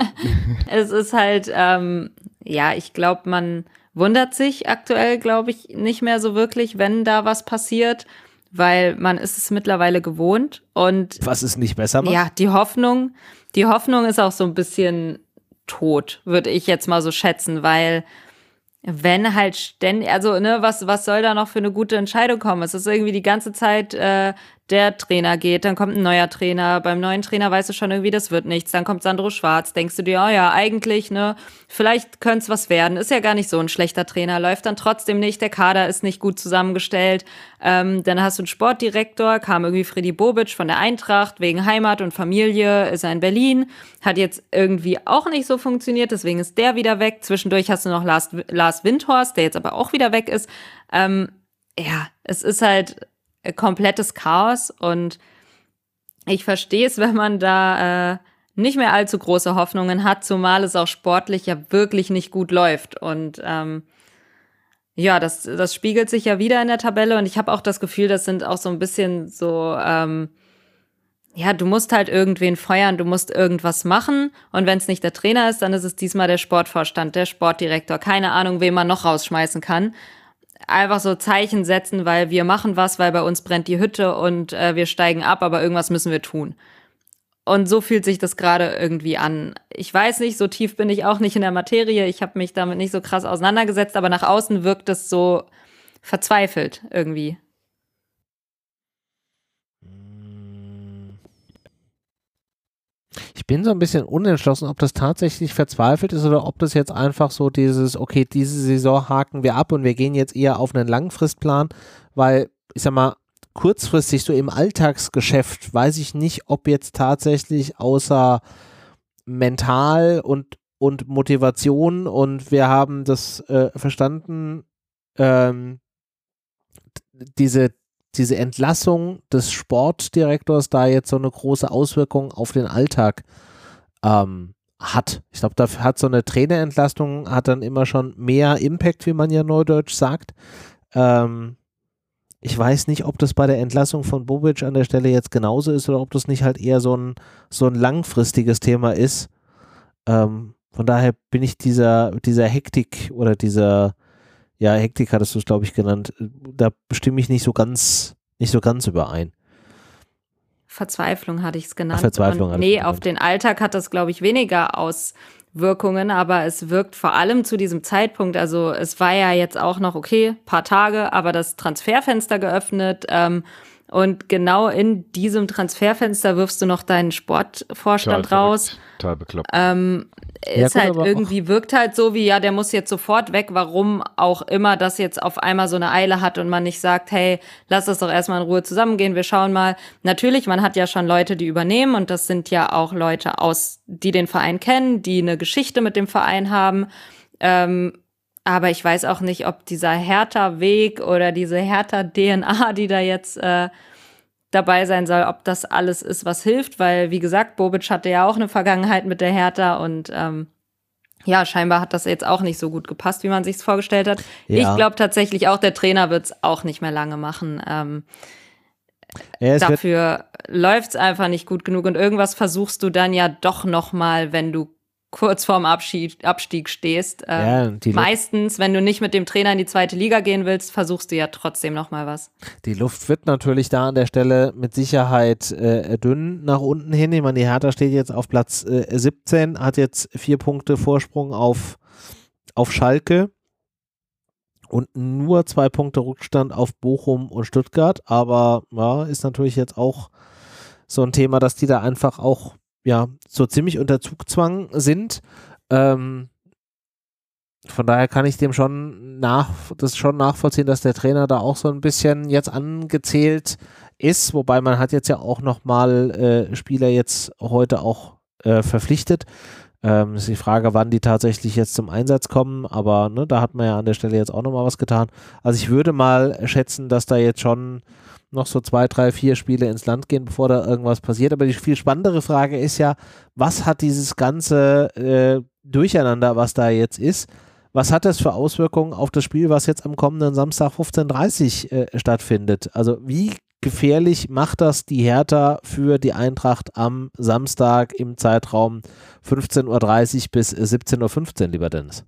es ist halt, ähm, ja, ich glaube, man wundert sich aktuell, glaube ich, nicht mehr so wirklich, wenn da was passiert, weil man ist es mittlerweile gewohnt und was ist nicht besser macht? Ja, die Hoffnung, die Hoffnung ist auch so ein bisschen tot, würde ich jetzt mal so schätzen, weil wenn halt ständig, also ne, was was soll da noch für eine gute Entscheidung kommen? Es ist irgendwie die ganze Zeit äh, der Trainer geht, dann kommt ein neuer Trainer. Beim neuen Trainer weißt du schon irgendwie, das wird nichts. Dann kommt Sandro Schwarz, denkst du dir, oh ja, eigentlich, ne, vielleicht könnte es was werden. Ist ja gar nicht so ein schlechter Trainer, läuft dann trotzdem nicht, der Kader ist nicht gut zusammengestellt. Ähm, dann hast du einen Sportdirektor, kam irgendwie Freddy Bobic von der Eintracht, wegen Heimat und Familie, ist er in Berlin, hat jetzt irgendwie auch nicht so funktioniert, deswegen ist der wieder weg. Zwischendurch hast du noch Lars, Lars Windhorst, der jetzt aber auch wieder weg ist. Ähm, ja, es ist halt komplettes Chaos. Und ich verstehe es, wenn man da äh, nicht mehr allzu große Hoffnungen hat, zumal es auch sportlich ja wirklich nicht gut läuft. Und ähm, ja, das, das spiegelt sich ja wieder in der Tabelle. Und ich habe auch das Gefühl, das sind auch so ein bisschen so, ähm, ja, du musst halt irgendwen feuern, du musst irgendwas machen. Und wenn es nicht der Trainer ist, dann ist es diesmal der Sportvorstand, der Sportdirektor, keine Ahnung, wen man noch rausschmeißen kann einfach so Zeichen setzen, weil wir machen was, weil bei uns brennt die Hütte und äh, wir steigen ab, aber irgendwas müssen wir tun. Und so fühlt sich das gerade irgendwie an. Ich weiß nicht, so tief bin ich auch nicht in der Materie. Ich habe mich damit nicht so krass auseinandergesetzt, aber nach außen wirkt es so verzweifelt irgendwie. Ich bin so ein bisschen unentschlossen, ob das tatsächlich verzweifelt ist oder ob das jetzt einfach so dieses, okay, diese Saison haken wir ab und wir gehen jetzt eher auf einen Langfristplan, weil ich sag mal, kurzfristig so im Alltagsgeschäft weiß ich nicht, ob jetzt tatsächlich außer mental und, und Motivation und wir haben das äh, verstanden, ähm, diese, diese Entlassung des Sportdirektors da jetzt so eine große Auswirkung auf den Alltag ähm, hat. Ich glaube, da hat so eine Trainerentlastung hat dann immer schon mehr Impact, wie man ja neudeutsch sagt. Ähm, ich weiß nicht, ob das bei der Entlassung von Bobic an der Stelle jetzt genauso ist oder ob das nicht halt eher so ein, so ein langfristiges Thema ist. Ähm, von daher bin ich dieser, dieser Hektik oder dieser ja, Hektik hattest du es, glaube ich, genannt. Da stimme ich nicht so ganz, nicht so ganz überein. Verzweiflung hatte ich es genannt. Ach, Verzweiflung. Und nee, auf den Alltag hat das, glaube ich, weniger Auswirkungen, aber es wirkt vor allem zu diesem Zeitpunkt, also es war ja jetzt auch noch, okay, paar Tage, aber das Transferfenster geöffnet. Ähm, und genau in diesem Transferfenster wirfst du noch deinen Sportvorstand Total raus. Total bekloppt. Ähm, ist ja, gut, halt irgendwie, wirkt halt so wie, ja, der muss jetzt sofort weg, warum auch immer das jetzt auf einmal so eine Eile hat und man nicht sagt, hey, lass das doch erstmal in Ruhe zusammengehen, wir schauen mal. Natürlich, man hat ja schon Leute, die übernehmen und das sind ja auch Leute aus, die den Verein kennen, die eine Geschichte mit dem Verein haben. Ähm, aber ich weiß auch nicht, ob dieser Hertha-Weg oder diese Hertha-DNA, die da jetzt äh, dabei sein soll, ob das alles ist, was hilft, weil, wie gesagt, Bobic hatte ja auch eine Vergangenheit mit der Hertha und ähm, ja, scheinbar hat das jetzt auch nicht so gut gepasst, wie man sich es vorgestellt hat. Ja. Ich glaube tatsächlich auch, der Trainer wird es auch nicht mehr lange machen. Ähm, ja, dafür läuft es einfach nicht gut genug und irgendwas versuchst du dann ja doch noch mal, wenn du kurz vorm Abschied, Abstieg stehst. Ähm, ja, meistens, wenn du nicht mit dem Trainer in die zweite Liga gehen willst, versuchst du ja trotzdem noch mal was. Die Luft wird natürlich da an der Stelle mit Sicherheit äh, dünn nach unten hin. Ich meine, die Hertha steht jetzt auf Platz äh, 17, hat jetzt vier Punkte Vorsprung auf, auf Schalke und nur zwei Punkte Rückstand auf Bochum und Stuttgart. Aber ja, ist natürlich jetzt auch so ein Thema, dass die da einfach auch ja, so ziemlich unter Zugzwang sind. Ähm, von daher kann ich dem schon nach, das schon nachvollziehen, dass der Trainer da auch so ein bisschen jetzt angezählt ist, wobei man hat jetzt ja auch nochmal äh, Spieler jetzt heute auch äh, verpflichtet. Ähm, ist die Frage, wann die tatsächlich jetzt zum Einsatz kommen, aber ne, da hat man ja an der Stelle jetzt auch nochmal was getan. Also ich würde mal schätzen, dass da jetzt schon noch so zwei, drei, vier Spiele ins Land gehen, bevor da irgendwas passiert. Aber die viel spannendere Frage ist ja, was hat dieses ganze äh, Durcheinander, was da jetzt ist, was hat das für Auswirkungen auf das Spiel, was jetzt am kommenden Samstag 15.30 Uhr äh, stattfindet? Also wie gefährlich macht das die Hertha für die Eintracht am Samstag im Zeitraum 15.30 Uhr bis 17.15 Uhr, lieber Dennis?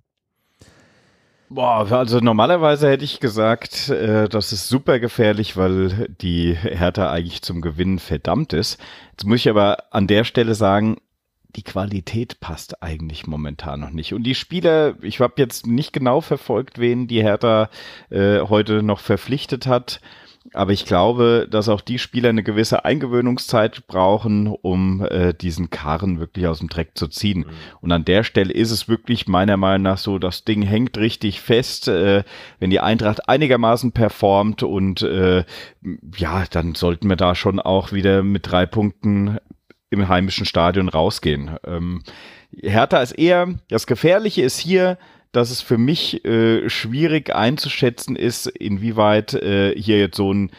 Boah, also normalerweise hätte ich gesagt, äh, das ist super gefährlich, weil die Hertha eigentlich zum Gewinnen verdammt ist. Jetzt muss ich aber an der Stelle sagen, die Qualität passt eigentlich momentan noch nicht. Und die Spieler, ich habe jetzt nicht genau verfolgt, wen die Hertha äh, heute noch verpflichtet hat. Aber ich glaube, dass auch die Spieler eine gewisse Eingewöhnungszeit brauchen, um äh, diesen Karren wirklich aus dem Dreck zu ziehen. Mhm. Und an der Stelle ist es wirklich meiner Meinung nach so, das Ding hängt richtig fest. Äh, wenn die Eintracht einigermaßen performt und äh, ja, dann sollten wir da schon auch wieder mit drei Punkten im heimischen Stadion rausgehen. Ähm, Hertha ist eher, das Gefährliche ist hier, dass es für mich äh, schwierig einzuschätzen ist, inwieweit äh, hier jetzt so ein,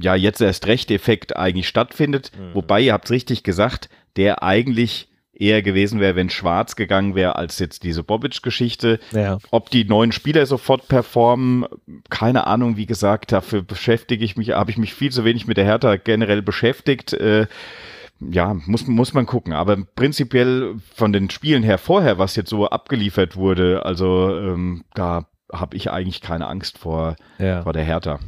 ja, jetzt erst recht Effekt eigentlich stattfindet. Mhm. Wobei, ihr habt es richtig gesagt, der eigentlich eher gewesen wäre, wenn Schwarz gegangen wäre, als jetzt diese Bobic-Geschichte. Ja. Ob die neuen Spieler sofort performen, keine Ahnung, wie gesagt, dafür beschäftige ich mich, habe ich mich viel zu wenig mit der Hertha generell beschäftigt. Äh, ja, muss, muss man gucken. Aber prinzipiell von den Spielen her vorher, was jetzt so abgeliefert wurde, also ähm, da habe ich eigentlich keine Angst vor, ja. vor der Hertha.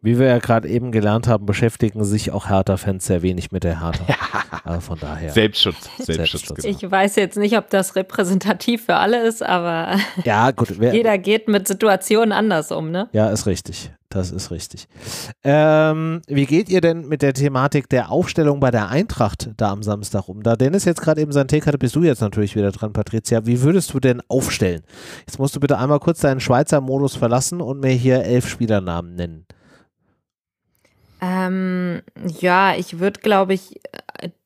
Wie wir ja gerade eben gelernt haben, beschäftigen sich auch Hertha-Fans sehr wenig mit der Hertha. also von daher. Selbstschutz. Selbstschutz. Selbstschutz. Genau. Ich weiß jetzt nicht, ob das repräsentativ für alle ist, aber ja, gut, jeder geht mit Situationen anders um, ne? Ja, ist richtig. Das ist richtig. Ähm, wie geht ihr denn mit der Thematik der Aufstellung bei der Eintracht da am Samstag um? Da Dennis jetzt gerade eben sein Take hatte, bist du jetzt natürlich wieder dran, Patricia. Wie würdest du denn aufstellen? Jetzt musst du bitte einmal kurz deinen Schweizer Modus verlassen und mir hier elf Spielernamen nennen. Ähm, ja, ich würde, glaube ich,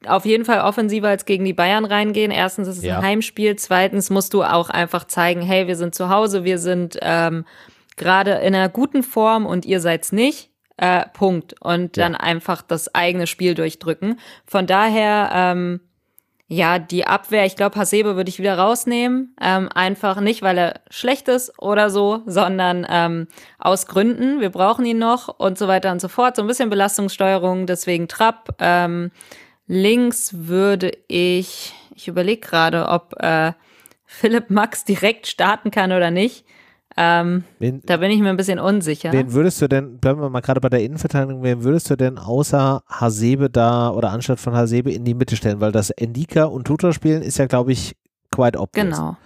auf jeden Fall offensiver als gegen die Bayern reingehen. Erstens ist es ja. ein Heimspiel. Zweitens musst du auch einfach zeigen, hey, wir sind zu Hause, wir sind ähm, gerade in einer guten Form und ihr seid's nicht. Äh, Punkt. Und dann einfach das eigene Spiel durchdrücken. Von daher, ähm, ja, die Abwehr, ich glaube, Hasebe würde ich wieder rausnehmen. Ähm, einfach nicht, weil er schlecht ist oder so, sondern ähm, aus Gründen. Wir brauchen ihn noch und so weiter und so fort. So ein bisschen Belastungssteuerung, deswegen Trapp. Ähm, links würde ich, ich überlege gerade, ob äh, Philipp Max direkt starten kann oder nicht. Ähm, wen, da bin ich mir ein bisschen unsicher. Wen würdest du denn, bleiben wir mal gerade bei der Innenverteidigung, wen würdest du denn außer Hasebe da oder anstatt von Hasebe in die Mitte stellen? Weil das Endika und Tutor spielen ist ja, glaube ich, quite obvious. Genau.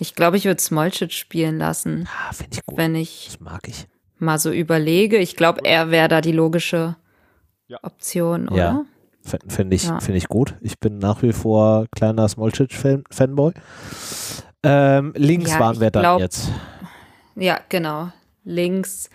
Ich glaube, ich würde Smolcic spielen lassen. Ah, finde ich gut. Wenn ich das mag ich. mal so überlege. Ich glaube, er wäre da die logische ja. Option, oder? Ja. Finde ich, ja. Find ich gut. Ich bin nach wie vor kleiner Smolcic-Fanboy. Ähm, links ja, waren wir dann glaub, jetzt. Ja, genau. Links.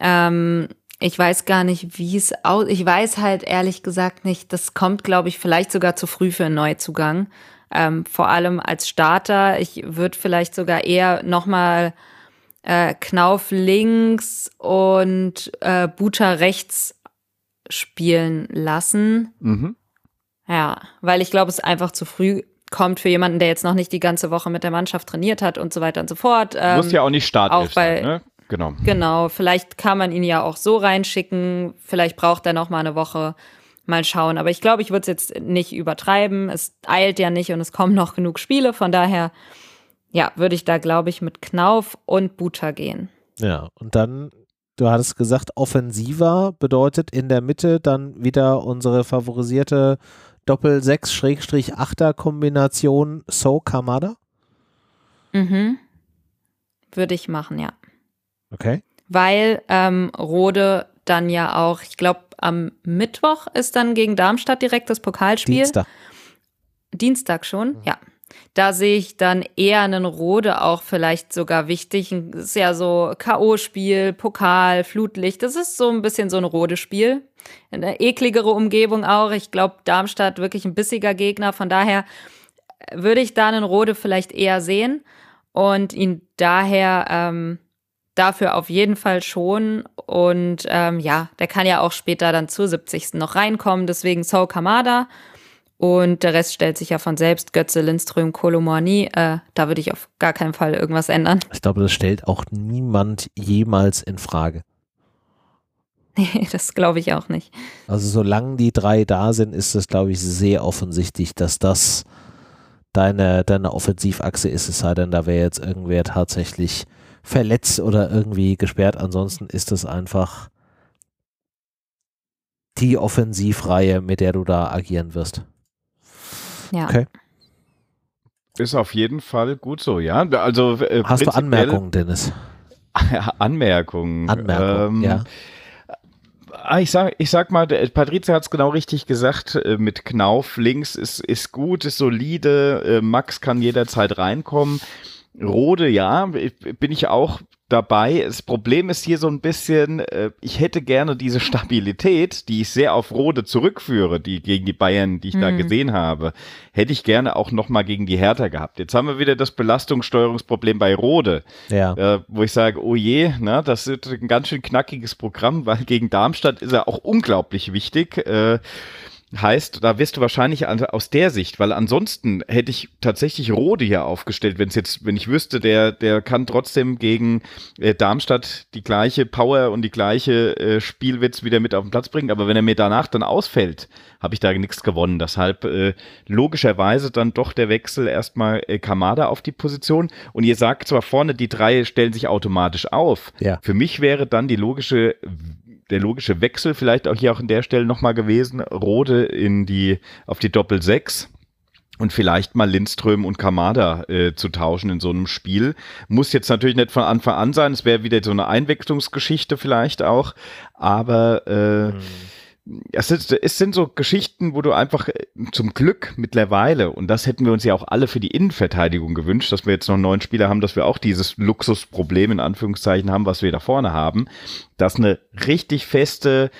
Ähm, ich weiß gar nicht, wie es aus. Ich weiß halt ehrlich gesagt nicht. Das kommt, glaube ich, vielleicht sogar zu früh für einen Neuzugang. Ähm, vor allem als Starter. Ich würde vielleicht sogar eher nochmal äh, Knauf links und äh, Buta rechts spielen lassen. Mhm. Ja, weil ich glaube, es einfach zu früh kommt für jemanden, der jetzt noch nicht die ganze Woche mit der Mannschaft trainiert hat und so weiter und so fort. Ähm, Muss ja auch nicht starten. ne? Genau. Genau, vielleicht kann man ihn ja auch so reinschicken, vielleicht braucht er noch mal eine Woche. Mal schauen, aber ich glaube, ich würde es jetzt nicht übertreiben. Es eilt ja nicht und es kommen noch genug Spiele, von daher ja, würde ich da glaube ich mit Knauf und Buta gehen. Ja, und dann du hattest gesagt, offensiver bedeutet in der Mitte dann wieder unsere favorisierte Doppel-6-8er-Kombination So Kamada? Mhm. Würde ich machen, ja. Okay. Weil ähm, Rode dann ja auch, ich glaube, am Mittwoch ist dann gegen Darmstadt direkt das Pokalspiel. Dienstag. Dienstag schon, mhm. ja. Da sehe ich dann eher einen Rode auch vielleicht sogar wichtig. Das ist ja so K.O.-Spiel, Pokal, Flutlicht. Das ist so ein bisschen so ein Rode-Spiel eine ekligere Umgebung auch. Ich glaube, Darmstadt wirklich ein bissiger Gegner. Von daher würde ich da einen Rode vielleicht eher sehen und ihn daher ähm, dafür auf jeden Fall schon. Und ähm, ja, der kann ja auch später dann zur 70. noch reinkommen. Deswegen So Kamada. Und der Rest stellt sich ja von selbst. Götze, Lindström, Kolomani. Äh, da würde ich auf gar keinen Fall irgendwas ändern. Ich glaube, das stellt auch niemand jemals in Frage. Nee, das glaube ich auch nicht. Also solange die drei da sind, ist es, glaube ich, sehr offensichtlich, dass das deine, deine Offensivachse ist, es sei denn, da wäre jetzt irgendwer tatsächlich verletzt oder irgendwie gesperrt. Ansonsten ist es einfach die Offensivreihe, mit der du da agieren wirst. Ja. Okay. Ist auf jeden Fall gut so, ja. Also, äh, Hast du Anmerkungen, Dennis? Anmerkungen. Anmerkungen, ähm, ja Ah, ich sag, ich sag mal, Patrizia hat es genau richtig gesagt, äh, mit Knauf links ist, ist gut, ist solide, äh, Max kann jederzeit reinkommen. Rode, ja, bin ich auch dabei. Das Problem ist hier so ein bisschen, äh, ich hätte gerne diese Stabilität, die ich sehr auf Rode zurückführe, die gegen die Bayern, die ich mhm. da gesehen habe, hätte ich gerne auch nochmal gegen die Hertha gehabt. Jetzt haben wir wieder das Belastungssteuerungsproblem bei Rode, ja. äh, wo ich sage, oh je, na, das ist ein ganz schön knackiges Programm, weil gegen Darmstadt ist er auch unglaublich wichtig. Äh, Heißt, da wirst du wahrscheinlich aus der Sicht, weil ansonsten hätte ich tatsächlich Rode hier aufgestellt, wenn es jetzt, wenn ich wüsste, der, der kann trotzdem gegen äh, Darmstadt die gleiche Power und die gleiche äh, Spielwitz wieder mit auf den Platz bringen. Aber wenn er mir danach dann ausfällt, habe ich da nichts gewonnen. Deshalb äh, logischerweise dann doch der Wechsel erstmal äh, Kamada auf die Position. Und ihr sagt zwar vorne, die drei stellen sich automatisch auf. Ja. Für mich wäre dann die logische der logische Wechsel vielleicht auch hier auch in der Stelle nochmal gewesen. Rode in die, auf die Doppel 6 und vielleicht mal Lindström und Kamada äh, zu tauschen in so einem Spiel. Muss jetzt natürlich nicht von Anfang an sein, es wäre wieder so eine Einwechslungsgeschichte vielleicht auch, aber äh, mhm es sind, es sind so Geschichten, wo du einfach äh, zum Glück mittlerweile, und das hätten wir uns ja auch alle für die Innenverteidigung gewünscht, dass wir jetzt noch neun Spieler haben, dass wir auch dieses Luxusproblem in Anführungszeichen haben, was wir da vorne haben, dass eine richtig feste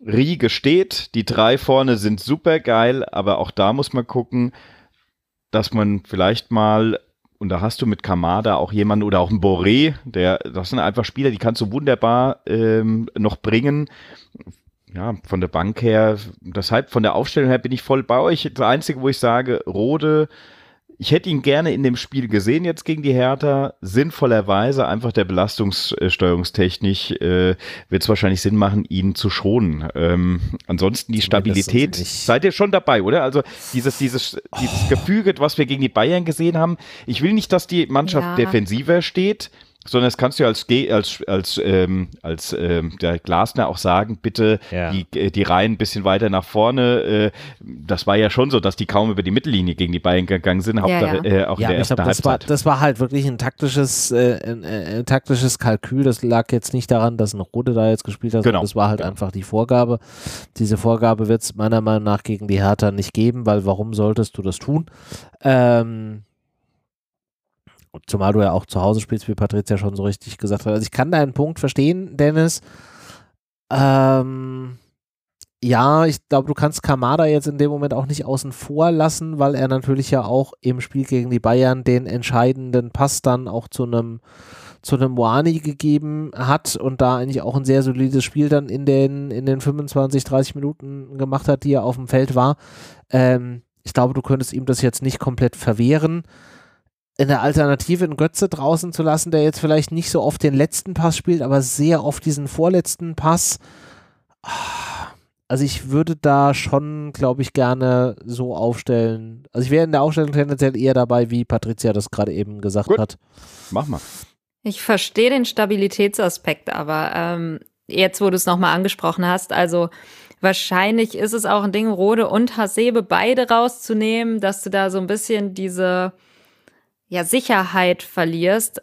Riege steht. Die drei vorne sind super geil, aber auch da muss man gucken, dass man vielleicht mal und da hast du mit Kamada auch jemanden oder auch ein Boré, der, das sind einfach Spieler, die kannst du wunderbar ähm, noch bringen ja, von der Bank her, deshalb von der Aufstellung her bin ich voll bei euch. Das Einzige, wo ich sage, Rode, ich hätte ihn gerne in dem Spiel gesehen jetzt gegen die Hertha. Sinnvollerweise einfach der Belastungssteuerungstechnik äh, wird es wahrscheinlich Sinn machen, ihn zu schonen. Ähm, ansonsten die Stabilität. Seid ihr schon dabei, oder? Also dieses, dieses, dieses Gefüge, was wir gegen die Bayern gesehen haben. Ich will nicht, dass die Mannschaft ja. defensiver steht sondern das kannst du als als als ähm, als ähm, der Glasner auch sagen, bitte ja. die äh, die Reihen ein bisschen weiter nach vorne. Äh, das war ja schon so, dass die kaum über die Mittellinie gegen die Bayern gegangen sind, Hauptsache ja, ja. Äh, auch ja, der ersten glaub, das War, das war halt wirklich ein taktisches äh, ein, äh, ein, taktisches Kalkül. Das lag jetzt nicht daran, dass ein Rode da jetzt gespielt hat, genau. das war halt genau. einfach die Vorgabe. Diese Vorgabe wird es meiner Meinung nach gegen die Hertha nicht geben, weil warum solltest du das tun? Ähm, Zumal du ja auch zu Hause spielst, wie Patricia schon so richtig gesagt hat. Also ich kann deinen Punkt verstehen, Dennis. Ähm, ja, ich glaube, du kannst Kamada jetzt in dem Moment auch nicht außen vor lassen, weil er natürlich ja auch im Spiel gegen die Bayern den entscheidenden Pass dann auch zu einem zu einem Moani gegeben hat und da eigentlich auch ein sehr solides Spiel dann in den, in den 25, 30 Minuten gemacht hat, die er auf dem Feld war. Ähm, ich glaube, du könntest ihm das jetzt nicht komplett verwehren in der Alternative einen Götze draußen zu lassen, der jetzt vielleicht nicht so oft den letzten Pass spielt, aber sehr oft diesen vorletzten Pass. Also ich würde da schon, glaube ich, gerne so aufstellen. Also ich wäre in der Aufstellung tendenziell eher dabei, wie Patricia das gerade eben gesagt Gut. hat. Mach mal. Ich verstehe den Stabilitätsaspekt, aber ähm, jetzt, wo du es nochmal angesprochen hast, also wahrscheinlich ist es auch ein Ding, Rode und Hasebe beide rauszunehmen, dass du da so ein bisschen diese ja, Sicherheit verlierst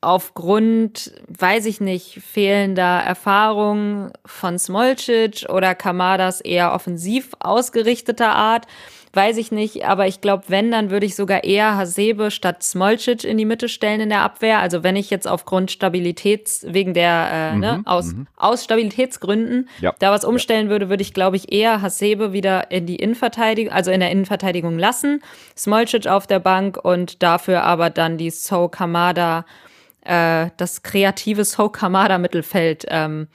aufgrund, weiß ich nicht, fehlender Erfahrung von Smolcic oder Kamadas eher offensiv ausgerichteter Art weiß ich nicht, aber ich glaube, wenn, dann würde ich sogar eher Hasebe statt Smolcic in die Mitte stellen in der Abwehr. Also wenn ich jetzt aufgrund Stabilitäts, wegen der, äh, ne, mhm, ne, aus, mhm. aus Stabilitätsgründen ja. da was umstellen würde, würde ich, glaube ich, eher Hasebe wieder in die Innenverteidigung, also in der Innenverteidigung lassen, Smolcic auf der Bank und dafür aber dann die So Kamada, äh, das kreative So Kamada Mittelfeld ähm,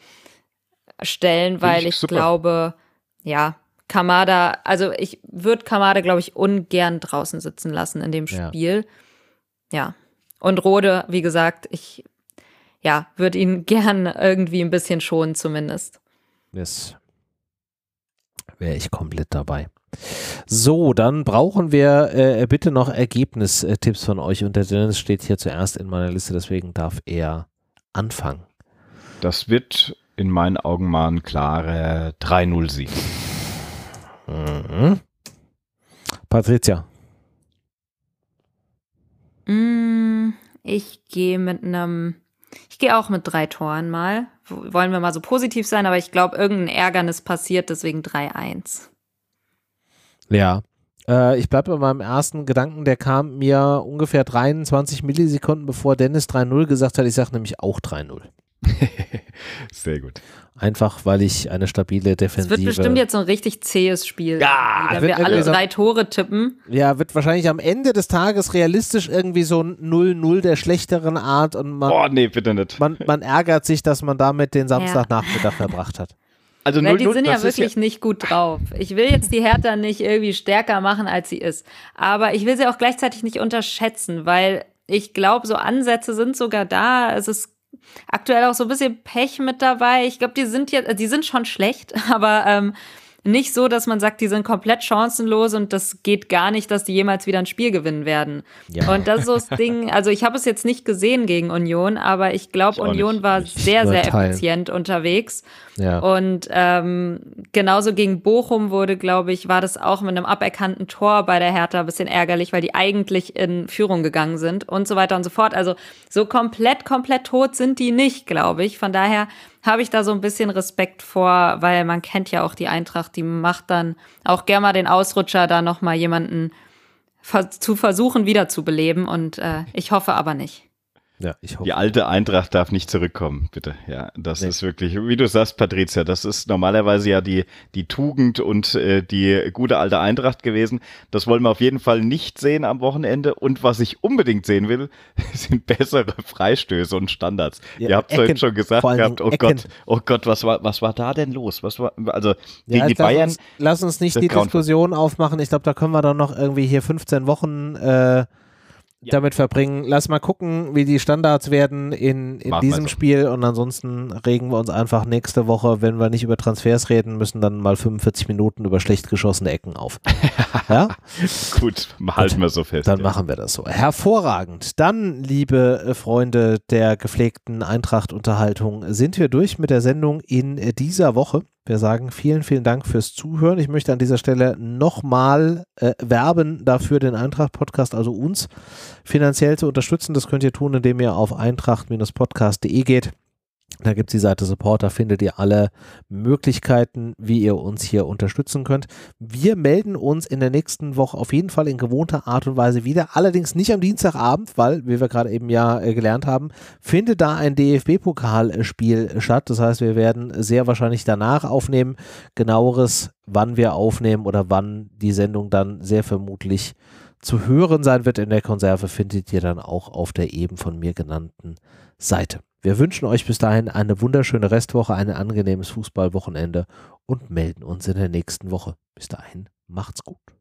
stellen, weil ich, ich glaube, ja, Kamada, also ich würde Kamada, glaube ich, ungern draußen sitzen lassen in dem Spiel. Ja. ja. Und Rode, wie gesagt, ich ja, würde ihn gern irgendwie ein bisschen schonen, zumindest. Das wäre ich komplett dabei. So, dann brauchen wir äh, bitte noch Ergebnistipps von euch. Und der Dennis steht hier zuerst in meiner Liste, deswegen darf er anfangen. Das wird in meinen Augen mal ein klarer 3-0-Sieg. Mhm. Patricia. Mm, ich gehe mit einem Ich gehe auch mit drei Toren mal. Wollen wir mal so positiv sein, aber ich glaube, irgendein Ärgernis passiert, deswegen 3-1. Ja. Äh, ich bleibe bei meinem ersten Gedanken, der kam mir ungefähr 23 Millisekunden, bevor Dennis 3-0 gesagt hat. Ich sage nämlich auch 3-0. Sehr gut. Einfach, weil ich eine stabile Defensive. Es wird bestimmt jetzt so ein richtig zähes Spiel. Ja, wenn wir alle drei Tore tippen. Ja, wird wahrscheinlich am Ende des Tages realistisch irgendwie so ein 0-0 der schlechteren Art und man. Oh, nee, bitte nicht. Man, man ärgert sich, dass man damit den Samstagnachmittag ja. verbracht hat. Also Weil 0 -0, die sind ja wirklich ja nicht gut drauf. Ich will jetzt die Hertha nicht irgendwie stärker machen, als sie ist. Aber ich will sie auch gleichzeitig nicht unterschätzen, weil ich glaube, so Ansätze sind sogar da. Es ist aktuell auch so ein bisschen Pech mit dabei. Ich glaube, die sind jetzt, die sind schon schlecht, aber ähm, nicht so, dass man sagt, die sind komplett chancenlos und das geht gar nicht, dass die jemals wieder ein Spiel gewinnen werden. Ja. Und das ist so das Ding, also ich habe es jetzt nicht gesehen gegen Union, aber ich glaube, Union nicht. war sehr, sehr effizient unterwegs. Ja. Und ähm, genauso gegen Bochum wurde, glaube ich, war das auch mit einem aberkannten Tor bei der Hertha ein bisschen ärgerlich, weil die eigentlich in Führung gegangen sind und so weiter und so fort. Also so komplett, komplett tot sind die nicht, glaube ich. Von daher habe ich da so ein bisschen Respekt vor, weil man kennt ja auch die Eintracht, die macht dann auch gerne mal den Ausrutscher, da nochmal jemanden zu versuchen wiederzubeleben und äh, ich hoffe aber nicht. Ja, ich hoffe. Die alte Eintracht darf nicht zurückkommen, bitte. Ja, das nee. ist wirklich, wie du sagst, Patricia, das ist normalerweise ja die, die Tugend und äh, die gute alte Eintracht gewesen. Das wollen wir auf jeden Fall nicht sehen am Wochenende. Und was ich unbedingt sehen will, sind bessere Freistöße und Standards. Ja, Ihr habt es heute schon gesagt gehabt, oh Ecken. Gott, oh Gott, was war, was war da denn los? Was war, also gegen ja, die Bayern. Uns, lass uns nicht die Diskussion aufmachen. Ich glaube, da können wir dann noch irgendwie hier 15 Wochen äh, ja. damit verbringen. Lass mal gucken, wie die Standards werden in, in diesem so. Spiel und ansonsten regen wir uns einfach nächste Woche, wenn wir nicht über Transfers reden müssen, dann mal 45 Minuten über schlecht geschossene Ecken auf. ja? Gut, halten wir so fest. Dann ja. machen wir das so. Hervorragend. Dann, liebe äh, Freunde der gepflegten Eintracht-Unterhaltung, sind wir durch mit der Sendung in dieser Woche. Wir sagen vielen, vielen Dank fürs Zuhören. Ich möchte an dieser Stelle nochmal äh, werben dafür, den Eintracht-Podcast, also uns finanziell zu unterstützen. Das könnt ihr tun, indem ihr auf eintracht-podcast.de geht. Da gibt es die Seite Support, da findet ihr alle Möglichkeiten, wie ihr uns hier unterstützen könnt. Wir melden uns in der nächsten Woche auf jeden Fall in gewohnter Art und Weise wieder. Allerdings nicht am Dienstagabend, weil, wie wir gerade eben ja äh, gelernt haben, findet da ein DFB-Pokalspiel statt. Das heißt, wir werden sehr wahrscheinlich danach aufnehmen. Genaueres, wann wir aufnehmen oder wann die Sendung dann sehr vermutlich zu hören sein wird in der Konserve, findet ihr dann auch auf der eben von mir genannten Seite. Wir wünschen euch bis dahin eine wunderschöne Restwoche, ein angenehmes Fußballwochenende und melden uns in der nächsten Woche. Bis dahin, macht's gut.